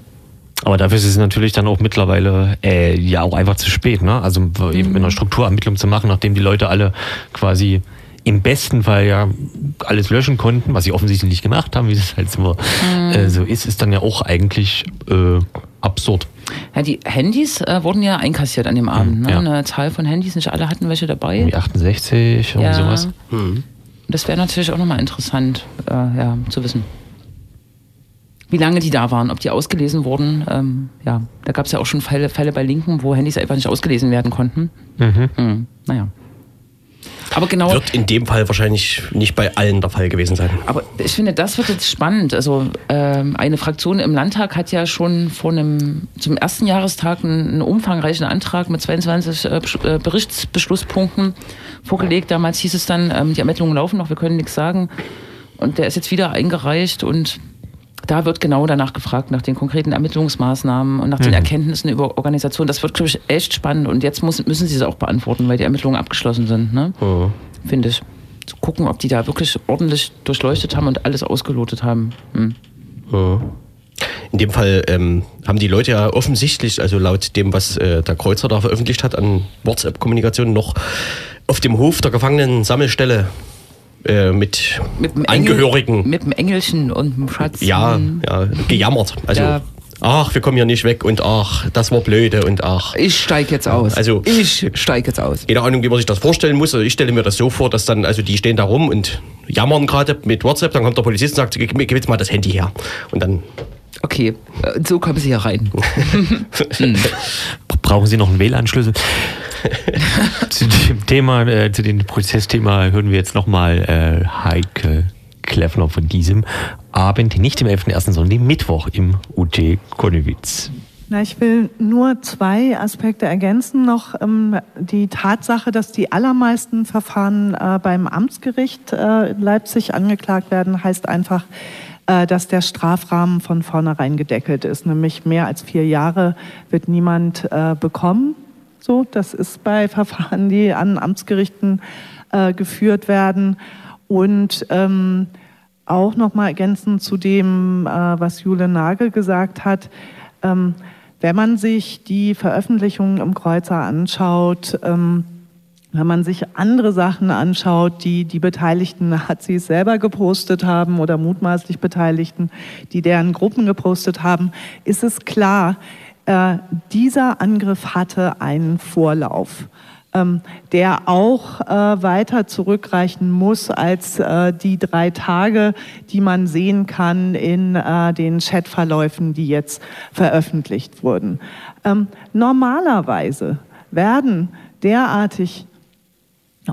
Aber dafür ist es natürlich dann auch mittlerweile äh, ja auch einfach zu spät, ne? Also eben Mhm. in einer Strukturermittlung zu machen, nachdem die Leute alle quasi im besten Fall ja alles löschen konnten, was sie offensichtlich nicht gemacht haben, wie es halt so, Mhm. äh, so ist, ist dann ja auch eigentlich äh, absurd. Ja, die Handys äh, wurden ja einkassiert an dem Abend. Ne? ja. Eine Zahl von Handys, nicht alle hatten welche dabei. Irgendwie 68, irgendwie Ja. sowas. Das wäre natürlich auch nochmal interessant äh, ja, zu wissen. Wie lange die da waren, ob die ausgelesen wurden. Ähm, ja, da gab es ja auch schon Fälle, Fälle bei Linken, wo Handys einfach nicht ausgelesen werden konnten. Mhm. Naja. Aber genau. Wird in dem Fall wahrscheinlich nicht bei allen der Fall gewesen sein. Aber ich finde, das wird jetzt spannend. Also ähm, eine Fraktion im Landtag hat ja schon vor einem zum ersten Jahrestag einen, einen umfangreichen Antrag mit 22 äh, äh, Berichtsbeschlusspunkten vorgelegt. Damals hieß es dann, ähm, die Ermittlungen laufen noch, wir können nichts sagen. Und der ist jetzt wieder eingereicht und da wird genau danach gefragt, nach den konkreten Ermittlungsmaßnahmen und nach den Erkenntnissen über Organisation. Das wird, glaube ich, echt spannend. Und jetzt muss, müssen sie es auch beantworten, weil die Ermittlungen abgeschlossen sind, ne? finde ich. Zu gucken, ob die da wirklich ordentlich durchleuchtet haben und alles ausgelotet haben. Hm. In dem Fall ähm, haben die Leute ja offensichtlich, also laut dem, was äh, der Kreuzer da veröffentlicht hat an WhatsApp-Kommunikation, noch auf dem Hof der Gefangenen-Sammelstelle äh, mit, Mit dem Engel- Angehörigen Mit dem Engelchen und dem Schatz. ja, ja, gejammert. Also, Ja. ach, wir kommen hier nicht weg und ach, das war blöde und ach. Ich steig jetzt aus. Also- ich steig jetzt aus. Keine Ahnung, wie man sich das vorstellen muss. Also ich stelle mir das so vor, dass dann, also die stehen da rum und jammern gerade mit WhatsApp, dann kommt der Polizist und sagt, gib jetzt mal das Handy her. Und dann Okay, äh, so kommen sie hier rein. [laughs] [laughs] Brauchen Sie noch einen WLAN-Schlüssel? [laughs] zu dem Thema, äh, zu dem Prozessthema hören wir jetzt nochmal äh, Heike Kleffner von diesem Abend, nicht im 11.01., sondern dem Mittwoch im UT Konnewitz. Na, ich will nur zwei Aspekte ergänzen. Noch ähm, die Tatsache, dass die allermeisten Verfahren äh, beim Amtsgericht äh, in Leipzig angeklagt werden, heißt einfach, äh, dass der Strafrahmen von vornherein gedeckelt ist. Nämlich mehr als vier Jahre wird niemand äh, bekommen. So, das ist bei Verfahren, die an Amtsgerichten äh, geführt werden. Und ähm, auch noch mal ergänzend zu dem, äh, was Jule Nagel gesagt hat. Ähm, wenn man sich die Veröffentlichungen im Kreuzer anschaut, ähm, wenn man sich andere Sachen anschaut, die die beteiligten Nazis selber gepostet haben oder mutmaßlich Beteiligten, die deren Gruppen gepostet haben, ist es klar, äh, dieser Angriff hatte einen Vorlauf ähm, der auch äh, weiter zurückreichen muss als äh, die drei Tage, die man sehen kann in äh, den Chatverläufen, die jetzt veröffentlicht wurden. Ähm, normalerweise werden derartig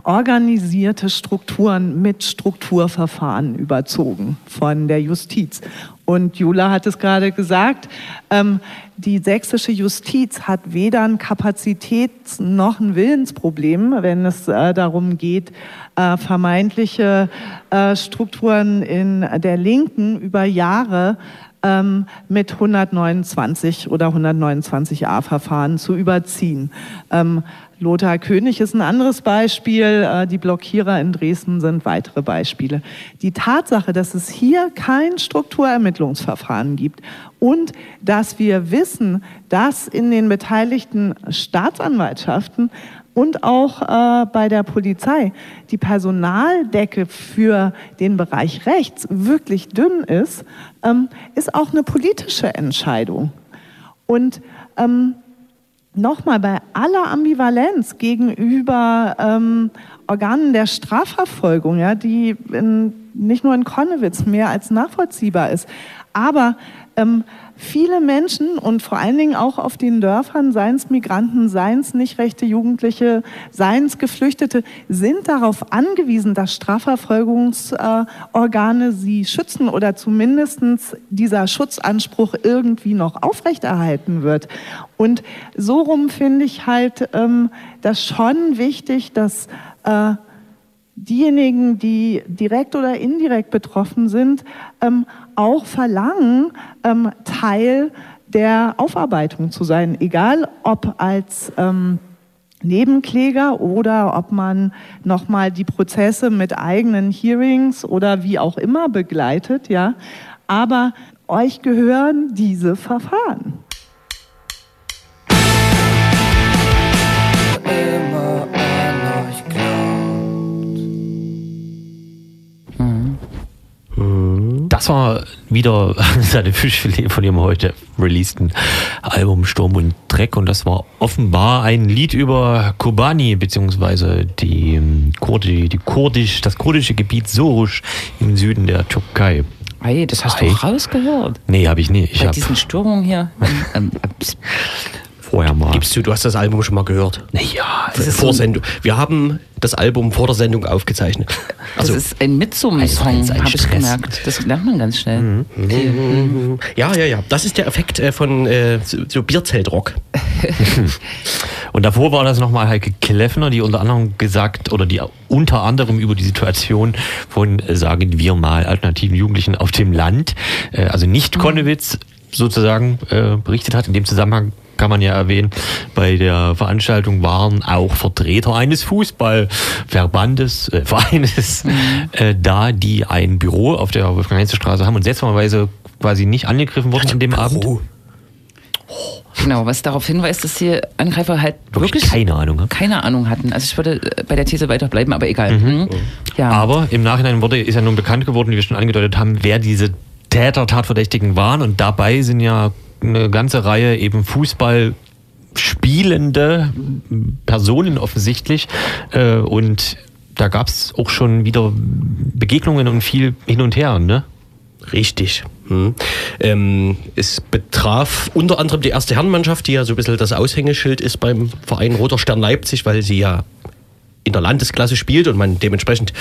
organisierte Strukturen mit Strukturverfahren überzogen von der Justiz. Und Jula hat es gerade gesagt, ähm, die sächsische Justiz hat weder ein Kapazitäts- noch ein Willensproblem, wenn es äh, darum geht, äh, vermeintliche äh, Strukturen in der Linken über Jahre ähm, mit 129 oder 129a-Verfahren zu überziehen. Ähm, Lothar König ist ein anderes Beispiel. Äh, Die Blockierer in Dresden sind weitere Beispiele. Die Tatsache, dass es hier kein Strukturermittlungsverfahren gibt und dass wir wissen, dass in den beteiligten Staatsanwaltschaften und auch äh, bei der Polizei die Personaldecke für den Bereich rechts wirklich dünn ist, ähm, ist auch eine politische Entscheidung. Und ähm, nochmal bei aller Ambivalenz gegenüber ähm, Organen der Strafverfolgung, ja, die in, nicht nur in Konnewitz mehr als nachvollziehbar ist, aber ähm, viele Menschen und vor allen Dingen auch auf den Dörfern, seien es Migranten, seien es nicht rechte Jugendliche, seien es Geflüchtete, sind darauf angewiesen, dass Strafverfolgungsorgane sie schützen oder zumindest dieser Schutzanspruch irgendwie noch aufrechterhalten wird. Und so rum finde ich halt ähm, das schon wichtig, dass äh, diejenigen, die direkt oder indirekt betroffen sind, ähm, auch verlangen, ähm, Teil der Aufarbeitung zu sein, egal ob als ähm, Nebenkläger oder ob man nochmal die Prozesse mit eigenen Hearings oder wie auch immer begleitet, ja. Aber euch gehören diese Verfahren. Das war wieder [laughs] seine Fischfilet von ihrem heute releaseden Album Sturm und Dreck und das war offenbar ein Lied über Kobani beziehungsweise die, ähm, Kurdi, die Kurdisch, das kurdische Gebiet Sorush im Süden der Türkei. Ei, das hast Ei. du rausgehört. Nee, habe ich nicht. Ich Bei habe diesen Störungen hier. [laughs] Vorher mal. Gibst du, du hast das Album schon mal gehört? Ja, Das ist vor Sendung. Wir haben das Album vor der Sendung aufgezeichnet. das Also, ist ein Mitsummen-Song, Eins, eins, habe ich gemerkt. Das lernt man ganz schnell. Mhm. ja, ja, ja. Das ist der Effekt äh, von äh, so Bierzeltrock. [laughs] [laughs] Und davor war das nochmal Heike Kleffner, die unter anderem gesagt oder die unter anderem über die Situation von, äh, sagen wir mal, alternativen Jugendlichen auf dem Land, äh, also nicht Konnewitz sozusagen äh, berichtet hat. In dem Zusammenhang kann man ja erwähnen, bei der Veranstaltung waren auch Vertreter eines Fußballverbandes, äh, [laughs] Vereines äh, da, die ein Büro auf der Wolfgang-Heinze-Straße haben und seltsamerweise quasi nicht angegriffen wurden an dem Abend. Genau, was darauf hinweist, dass die Angreifer halt Wirklich wirklich, keine Ahnung. ne? keine Ahnung hatten. Also ich würde äh, bei der These weiterbleiben, aber egal. Mhm. Ja. Aber im Nachhinein wurde, ist ja nun bekannt geworden, wie wir schon angedeutet haben, wer diese Täter, Tatverdächtigen waren. Und dabei sind ja eine ganze Reihe eben Fußball spielende Personen offensichtlich. Äh, Und da gab es auch schon wieder Begegnungen und viel hin und her, ne? Richtig. Hm. Ähm, es betraf unter anderem die erste Herrenmannschaft, die ja so ein bisschen das Aushängeschild ist beim Verein Roter Stern Leipzig, weil sie ja in der Landesklasse spielt und man dementsprechend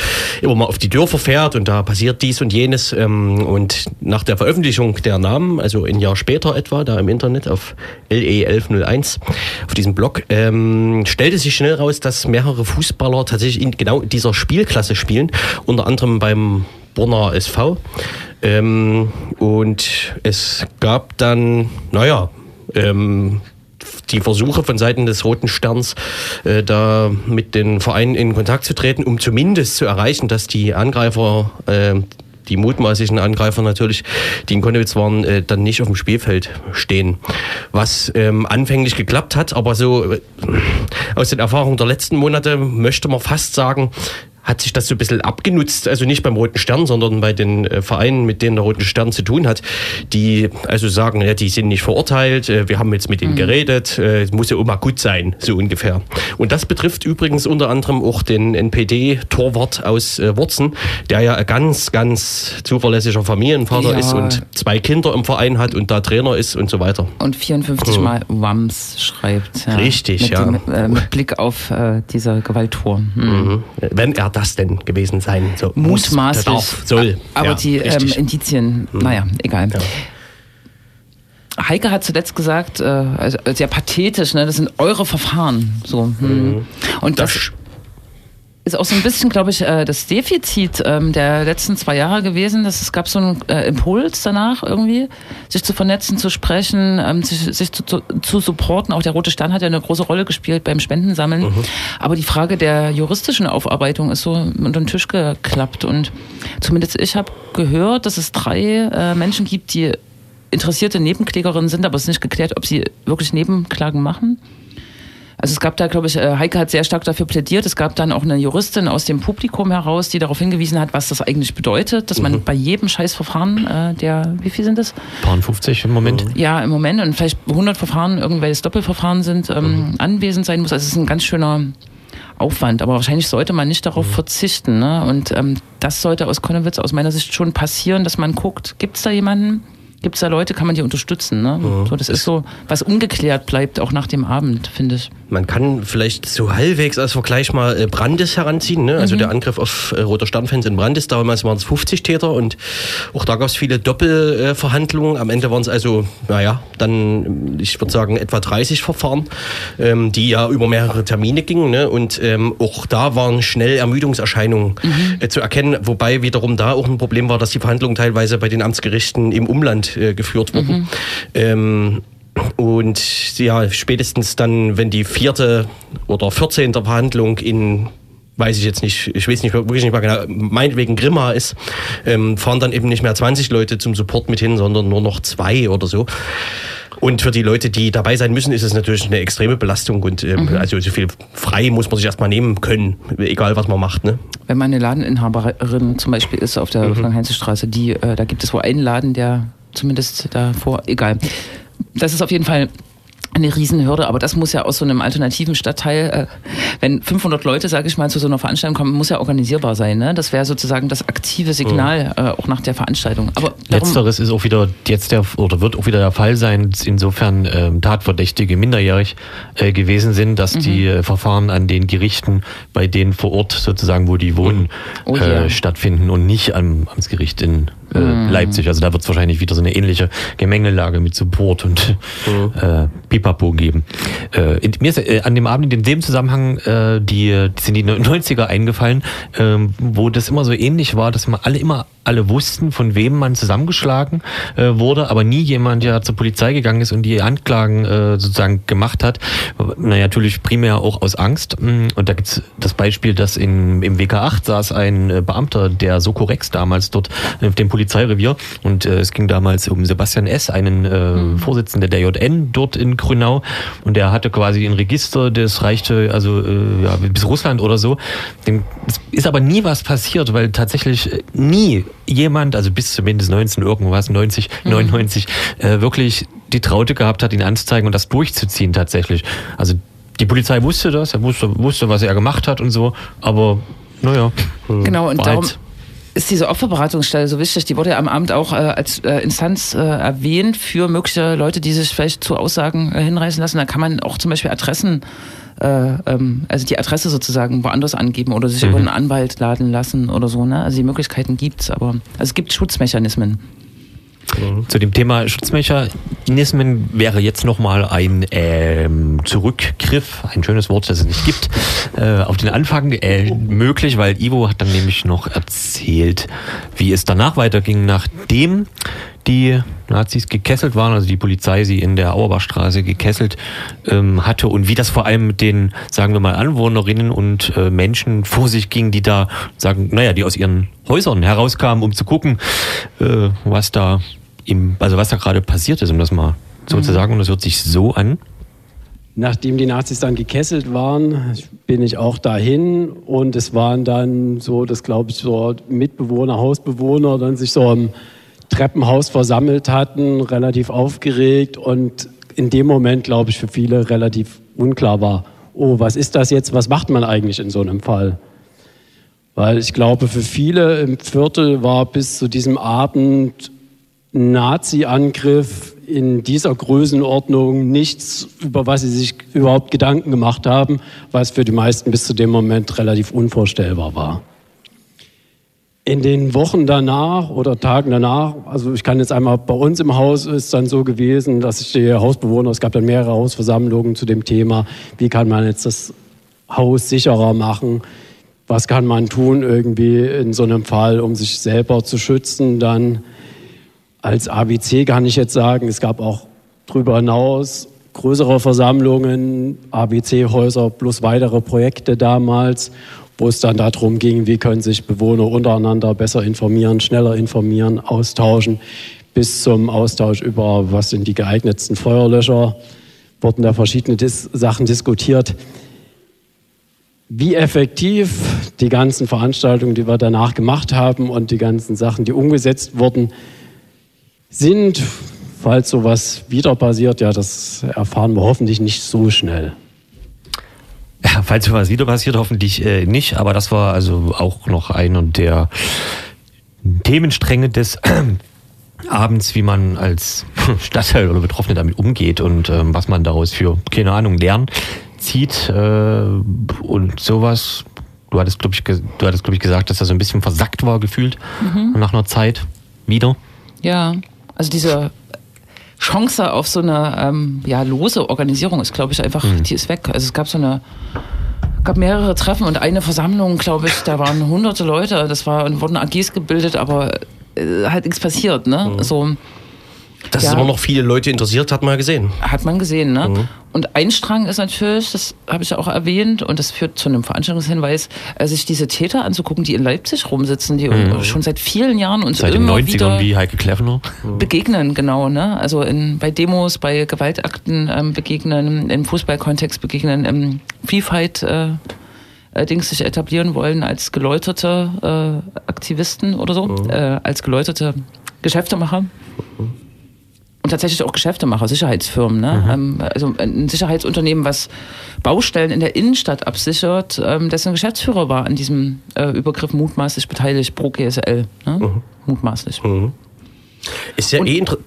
immer mal auf die Dörfer fährt und da passiert dies und jenes. Ähm, und nach der Veröffentlichung der Namen, also ein Jahr später etwa, da im Internet auf LE1101, auf diesem Blog, ähm, stellte sich schnell raus, dass mehrere Fußballer tatsächlich in genau dieser Spielklasse spielen, unter anderem beim Bonner SV. Ähm, und es gab dann, naja, ähm, die Versuche von Seiten des Roten Sterns, äh, da mit den Vereinen in Kontakt zu treten, um zumindest zu erreichen, dass die Angreifer, äh, die mutmaßlichen Angreifer natürlich, die in Konnewitz waren, äh, dann nicht auf dem Spielfeld stehen. Was ähm, anfänglich geklappt hat, aber so äh, aus den Erfahrungen der letzten Monate möchte man fast sagen, hat sich das so ein bisschen abgenutzt, also nicht beim Roten Stern, sondern bei den äh, Vereinen, mit denen der Rote Stern zu tun hat, die also sagen, ja, die sind nicht verurteilt, äh, wir haben jetzt mit ihnen geredet, äh, es muss ja immer gut sein, so ungefähr. Und das betrifft übrigens unter anderem auch den NPD-Torwart aus äh, Wurzen, der ja ein ganz, ganz zuverlässiger Familienvater Ja. ist und zwei Kinder im Verein hat und da Trainer ist und so weiter. Und 54 Mal Wams schreibt. Ja. Richtig, mit ja. Dem, mit Blick auf äh, diese Gewalttour. Hm. Mhm. Wenn er das denn gewesen sein so muss, Mutmaßlich. darf, soll. Aber Ja, die ähm. Indizien, naja, egal. Ja. Heike hat zuletzt gesagt, äh, also sehr pathetisch, ne, das sind eure Verfahren. So. Hm. Und das, Das- ist auch so ein bisschen, glaube ich, äh, das Defizit ähm, der letzten zwei Jahre gewesen. Dass es gab so einen äh, Impuls danach irgendwie, sich zu vernetzen, zu sprechen, ähm, sich, sich zu, zu, zu supporten. Auch der Rote Stern hat ja eine große Rolle gespielt beim Spendensammeln. Aber die Frage der juristischen Aufarbeitung ist so unter den Tisch geklappt. Und zumindest ich habe gehört, dass es drei äh, Menschen gibt, die interessierte Nebenklägerinnen sind, aber es ist nicht geklärt, ob sie wirklich Nebenklagen machen. Also es gab da, glaube ich, äh, Heike hat sehr stark dafür plädiert. Es gab dann auch eine Juristin aus dem Publikum heraus, die darauf hingewiesen hat, was das eigentlich bedeutet, dass man bei jedem Scheißverfahren, äh, der, wie viel sind das? Paar 50 im Moment. Ja, im Moment und vielleicht 100 Verfahren, irgendwelche Doppelverfahren sind, ähm, anwesend sein muss. Also es ist ein ganz schöner Aufwand, aber wahrscheinlich sollte man nicht darauf verzichten. Ne? Und ähm, das sollte aus Konnewitz aus meiner Sicht schon passieren, dass man guckt, gibt es da jemanden? Gibt es da Leute, kann man die unterstützen? Ne? So, das ist so, was ungeklärt bleibt, auch nach dem Abend, finde ich. Man kann vielleicht so halbwegs als Vergleich mal äh, Brandes heranziehen. Ne? Also der Angriff auf äh, Roter Sternfans in Brandes, damals waren es 50 Täter und auch da gab es viele Doppelverhandlungen. Am Ende waren es also, naja, dann, ich würde sagen, etwa 30 Verfahren, ähm, die ja über mehrere Termine gingen. Ne? Und ähm, auch da waren schnell Ermüdungserscheinungen äh, zu erkennen, wobei wiederum da auch ein Problem war, dass die Verhandlungen teilweise bei den Amtsgerichten im Umland äh, geführt wurden. Ähm, und ja, spätestens dann, wenn die vierte oder 14. Verhandlung in weiß ich jetzt nicht, ich weiß nicht wirklich nicht mal genau, meinetwegen Grimma ist, ähm, fahren dann eben nicht mehr 20 Leute zum Support mit hin, sondern nur noch zwei oder so. Und für die Leute, die dabei sein müssen, ist es natürlich eine extreme Belastung und ähm, also so viel frei muss man sich erstmal nehmen können, egal was man macht. Ne? Wenn man eine Ladeninhaberin zum Beispiel ist auf der Wolfgang-Heinze-Straße, die, äh, da gibt es wohl einen Laden, der zumindest davor, egal. Das ist auf jeden Fall eine Riesenhürde, aber das muss ja aus so einem alternativen Stadtteil, äh, wenn 500 Leute, sage ich mal, zu so einer Veranstaltung kommen, muss ja organisierbar sein. Ne? Das wäre sozusagen das aktive Signal äh, auch nach der Veranstaltung. Aber darum, Letzteres ist auch wieder jetzt der oder wird auch wieder der Fall sein, insofern ähm, Tatverdächtige minderjährig äh, gewesen sind, dass die äh, Verfahren an den Gerichten bei denen vor Ort sozusagen, wo die wohnen, Oh ja. äh, stattfinden und nicht am Amtsgericht in äh, Leipzig. Also da wird es wahrscheinlich wieder so eine ähnliche Gemengelage mit Support und äh, Pipapo geben. Äh, in, mir ist äh, an dem Abend in dem Zusammenhang äh, die, die sind die 90er eingefallen, ähm, wo das immer so ähnlich war, dass man alle immer alle wussten, von wem man zusammengeschlagen äh, wurde, aber nie jemand ja zur Polizei gegangen ist und die Anklagen äh, sozusagen gemacht hat. Naja, natürlich primär auch aus Angst. Mm, Und da gibt's das Beispiel, dass in, im WK8 saß ein äh, Beamter der Sokorex damals dort auf dem Polizeirevier und äh, es ging damals um Sebastian S., einen äh, Vorsitzenden der JN dort in Grünau und der hatte quasi ein Register, das reichte also äh, ja, bis Russland oder so. Dem, es ist aber nie was passiert, weil tatsächlich äh, nie jemand, also bis zumindest 19 irgendwas, 90, 99, äh, wirklich die Traute gehabt hat, ihn anzuzeigen und das durchzuziehen tatsächlich. Also die Polizei wusste das, er wusste, wusste, was er gemacht hat und so, aber naja. Genau, und darum halt- ist diese Opferberatungsstelle so wichtig. Die wurde ja am Abend auch äh, als äh, Instanz äh, erwähnt für mögliche Leute, die sich vielleicht zu Aussagen äh, hinreißen lassen. Da kann man auch zum Beispiel Adressen, äh, ähm, also die Adresse sozusagen woanders angeben oder sich über einen Anwalt laden lassen oder so. Ne? Also die Möglichkeiten gibt's, aber also es gibt Schutzmechanismen. Zu dem Thema Schutzmechanismen wäre jetzt nochmal ein ähm, Zurückgriff, ein schönes Wort, das es nicht gibt, äh, auf den Anfang äh, möglich, weil Ivo hat dann nämlich noch erzählt, wie es danach weiterging, nachdem die Nazis gekesselt waren, also die Polizei sie in der Auerbachstraße gekesselt ähm, hatte und wie das vor allem mit den, sagen wir mal, Anwohnerinnen und äh, Menschen vor sich ging, die da sagen, naja, die aus ihren Häusern herauskamen, um zu gucken, äh, was da im, also was da gerade passiert ist, um das mal so zu sagen. Und das hört sich so an. Nachdem die Nazis dann gekesselt waren, bin ich auch dahin und es waren dann so, dass glaube ich so Mitbewohner, Hausbewohner dann sich so im Treppenhaus versammelt hatten, relativ aufgeregt und in dem Moment glaube ich für viele relativ unklar war, oh, was ist das jetzt, was macht man eigentlich in so einem Fall? Weil ich glaube, für viele im Viertel war bis zu diesem Abend Nazi-Angriff in dieser Größenordnung nichts, über was sie sich überhaupt Gedanken gemacht haben, was für die meisten bis zu dem Moment relativ unvorstellbar war. In den Wochen danach oder Tagen danach, also ich kann jetzt einmal bei uns im Haus ist dann so gewesen, dass ich die Hausbewohner, es gab dann mehrere Hausversammlungen zu dem Thema, wie kann man jetzt das Haus sicherer machen, was kann man tun irgendwie in so einem Fall, um sich selber zu schützen. Dann als ABC kann ich jetzt sagen, es gab auch darüber hinaus größere Versammlungen, ABC-Häuser plus weitere Projekte damals, wo es dann darum ging, wie können sich Bewohner untereinander besser informieren, schneller informieren, austauschen, bis zum Austausch über, was sind die geeignetsten Feuerlöscher, wurden da verschiedene Dis Sachen diskutiert. Wie effektiv die ganzen Veranstaltungen, die wir danach gemacht haben und die ganzen Sachen, die umgesetzt wurden, sind, falls sowas wieder passiert, ja, das erfahren wir hoffentlich nicht so schnell. Ja, falls sowas wieder passiert, hoffentlich äh, nicht, aber das war also auch noch einer der Themenstränge des [clears throat] abends, wie man als [laughs] Stadtteil oder Betroffene damit umgeht und ähm, was man daraus für, keine Ahnung, lernen zieht äh, und sowas. Du hattest, glaube ich, ge- du hattest, glaub ich, gesagt, dass er so ein bisschen versackt war, gefühlt, nach einer Zeit wieder. Ja, also diese Chance auf so eine ähm, ja, lose Organisierung ist, glaube ich, einfach, die ist weg. Also es gab so eine, gab mehrere Treffen und eine Versammlung, glaube ich, da waren hunderte Leute, das war und wurden AGs gebildet, aber äh, halt nichts passiert, ne? So Dass Ja. es immer noch viele Leute interessiert, hat man ja gesehen. hat man gesehen, ne? Und ein Strang ist natürlich, das habe ich ja auch erwähnt, und das führt zu einem Veranstaltungshinweis, äh, sich diese Täter anzugucken, die in Leipzig rumsitzen, die schon seit vielen Jahren uns Seit den immer 90ern wieder wie Heike Kleffner. begegnen, genau, ne? Also in, bei Demos, bei Gewaltakten ähm, begegnen, im Fußballkontext begegnen, im Freefight äh, äh, Dings sich etablieren wollen als geläuterte äh, Aktivisten oder so, äh, als geläuterte Geschäftemacher. Und tatsächlich auch Geschäftemacher, Sicherheitsfirmen. Ne? Ähm, also ein Sicherheitsunternehmen, was Baustellen in der Innenstadt absichert, ähm, dessen Geschäftsführer war an diesem äh, Übergriff mutmaßlich beteiligt pro GSL. Ne? Mutmaßlich. Ist ja Und- eh interessant.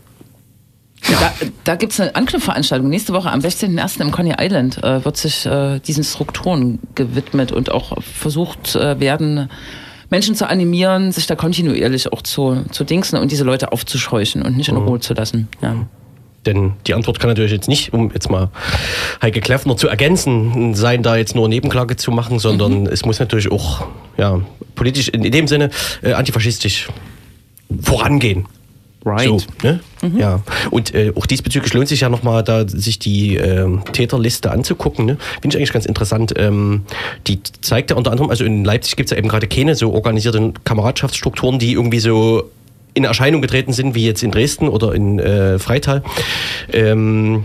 Da, da gibt es eine Anknüpfveranstaltung. Nächste Woche am 16.01. im Coney Island äh, wird sich äh, diesen Strukturen gewidmet und auch versucht äh, werden, Menschen zu animieren, sich da kontinuierlich auch zu, zu dingsen und diese Leute aufzuscheuchen und nicht in Ruhe zu lassen. Ja. Denn die Antwort kann natürlich jetzt nicht, um jetzt mal Heike Kleffner zu ergänzen, sein, da jetzt nur Nebenklage zu machen, sondern es muss natürlich auch ja, politisch in dem Sinne äh, antifaschistisch vorangehen. Right. So, ne? Ja. Und äh, auch diesbezüglich lohnt sich ja nochmal, da sich die ähm, Täterliste anzugucken. Ne? Finde ich eigentlich ganz interessant. Ähm, die zeigt ja unter anderem, also in Leipzig gibt es ja eben gerade keine so organisierten Kameradschaftsstrukturen, die irgendwie so in Erscheinung getreten sind, wie jetzt in Dresden oder in äh, Freital. Ähm,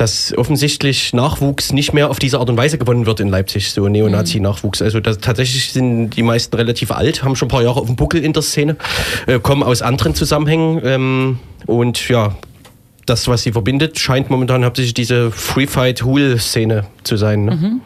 dass offensichtlich Nachwuchs nicht mehr auf diese Art und Weise gewonnen wird in Leipzig, so Neonazi-Nachwuchs. Also das, tatsächlich sind die meisten relativ alt, haben schon ein paar Jahre auf dem Buckel in der Szene, äh, kommen aus anderen Zusammenhängen ähm, und ja, das, was sie verbindet, scheint momentan hauptsächlich diese Free-Fight-Hool-Szene zu sein. Ne?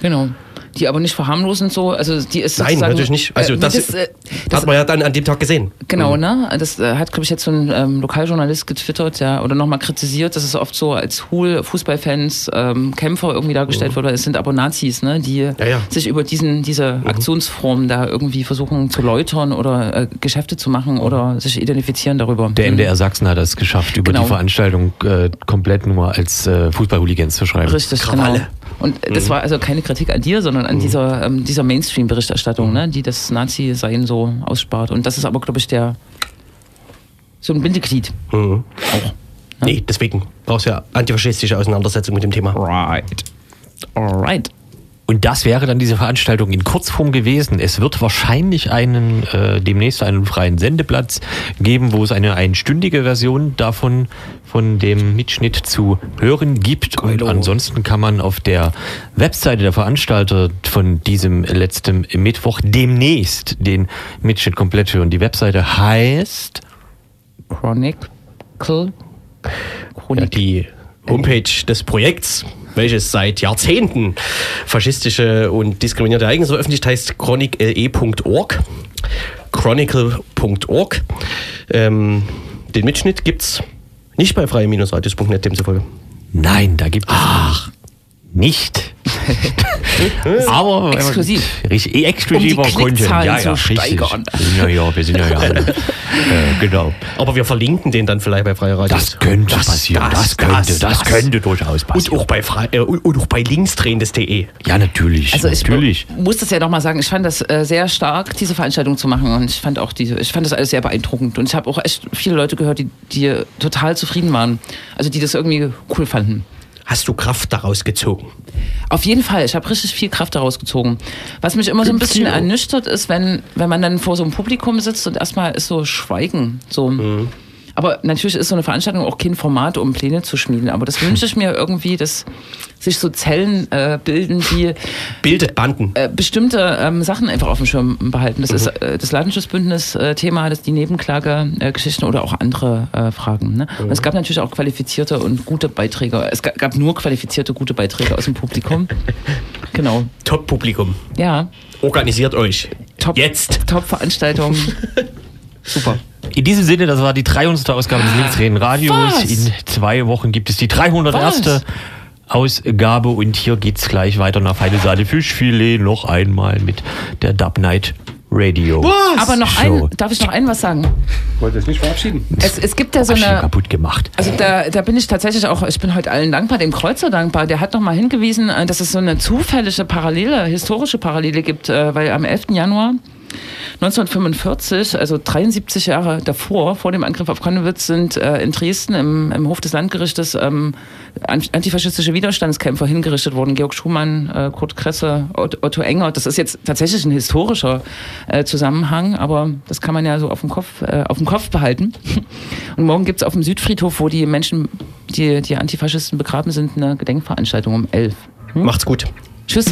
Genau. Die aber nicht verharmlosend so, also die ist Nein, natürlich nicht. Also äh, das, äh, das hat man ja dann an dem Tag gesehen. Genau, ne? Das äh, hat, glaube ich, jetzt so ein ähm, Lokaljournalist getwittert, ja, oder nochmal kritisiert, dass es oft so als Hool Fußballfans ähm, Kämpfer irgendwie dargestellt wurde. Es sind aber Nazis, ne, die ja. sich über diesen diese Aktionsform da irgendwie versuchen zu läutern oder äh, Geschäfte zu machen oder sich identifizieren darüber. Der MDR Sachsen hat es geschafft, über Genau. die Veranstaltung äh, komplett nur als äh, Fußball-Hooligans zu schreiben. Richtig, Krawalle. genau. Und das war also keine Kritik an dir, sondern an dieser, ähm, dieser Mainstream-Berichterstattung, ne, die das Nazi-Sein so ausspart. Und das ist aber, glaube ich, der so ein Bindeglied. Mhm. Nee, deswegen brauchst du ja antifaschistische Auseinandersetzung mit dem Thema. Right. Alright. Und das wäre dann diese Veranstaltung in Kurzform gewesen. Es wird wahrscheinlich einen äh, demnächst einen freien Sendeplatz geben, wo es eine einstündige Version davon von dem Mitschnitt zu hören gibt. Und ansonsten kann man auf der Webseite der Veranstalter von diesem letzten Mittwoch demnächst den Mitschnitt komplett hören. Die Webseite heißt Chronicle. Ja, Chronik. die Homepage des Projekts, welches seit Jahrzehnten faschistische und diskriminierte Ereignisse veröffentlicht, heißt chronicle.org. Chronicle.org. Ähm, den Mitschnitt gibt's nicht bei freie-radios.net demzufolge. Nein, da gibt es nicht. [laughs] Aber Exklusiv. Richtig, eh, exklusiver Um die Content. Klickzahlen Ja, zu ja, richtig. steigern. Wir sind ja, ja, wir sind ja, ja alle. [laughs] äh, genau. Aber wir verlinken den dann vielleicht bei freie Radios. Das könnte passieren. Das, könnte, das, könnte durchaus Und passieren. auch bei, frei, äh, und und auch bei linksdrehendes.de. ja, natürlich. Also ich natürlich. muss das ja nochmal sagen, ich fand das äh, sehr stark, diese Veranstaltung zu machen und ich fand auch diese, ich fand das alles sehr beeindruckend und ich habe auch echt viele Leute gehört, die, die total zufrieden waren, also die das irgendwie cool fanden. Hast du Kraft daraus gezogen? Auf jeden Fall, ich habe richtig viel Kraft daraus gezogen. Was mich immer so ein bisschen ernüchtert ist, wenn, wenn man dann vor so einem Publikum sitzt und erstmal ist so Schweigen. So. Aber natürlich ist so eine Veranstaltung auch kein Format, um Pläne zu schmieden. Aber das wünsche ich mir irgendwie, dass sich so Zellen äh, bilden, die Bildet Banden. äh, bestimmte ähm, Sachen einfach auf dem Schirm behalten. Das ist äh, das Ladenschutzbündnis-Thema, das die Nebenklage-Geschichten oder auch andere äh, Fragen. Ne? Und es gab natürlich auch qualifizierte und gute Beiträge. Es ga- gab nur qualifizierte, gute Beiträge aus dem Publikum. [laughs] genau. Top-Publikum. Ja. Organisiert euch. Top, Jetzt. Top-Veranstaltung. [laughs] Super. In diesem Sinne, das war die 300. Ausgabe des Linksreden Radios. Was? In zwei Wochen gibt es die 301. Was? Ausgabe und hier geht's gleich weiter nach Feine Sahne Fischfilet noch einmal mit der Dub Night Radio. Aber noch Show. ein, darf ich noch ein was sagen? Wollte es nicht verabschieden. Es, es gibt ja so eine, kaputt gemacht. Also da, da bin ich tatsächlich auch, ich bin heute allen dankbar, dem Kreuzer dankbar. Der hat nochmal hingewiesen, äh, dass es so eine zufällige Parallele, historische Parallele gibt, äh, weil am 11. Januar 1945, also 73 Jahre davor, vor dem Angriff auf Konnewitz, sind äh, in Dresden im, im Hof des Landgerichtes ähm, an- antifaschistische Widerstandskämpfer hingerichtet worden. Georg Schumann, äh, Kurt Kresse, Otto, Enger. Das ist jetzt tatsächlich ein historischer äh, Zusammenhang, aber das kann man ja so auf dem Kopf, äh, auf dem Kopf behalten. [laughs] Und morgen gibt's auf dem Südfriedhof, wo die Menschen, die, die Antifaschisten begraben sind, eine Gedenkveranstaltung um 11. Macht's gut. Tschüss.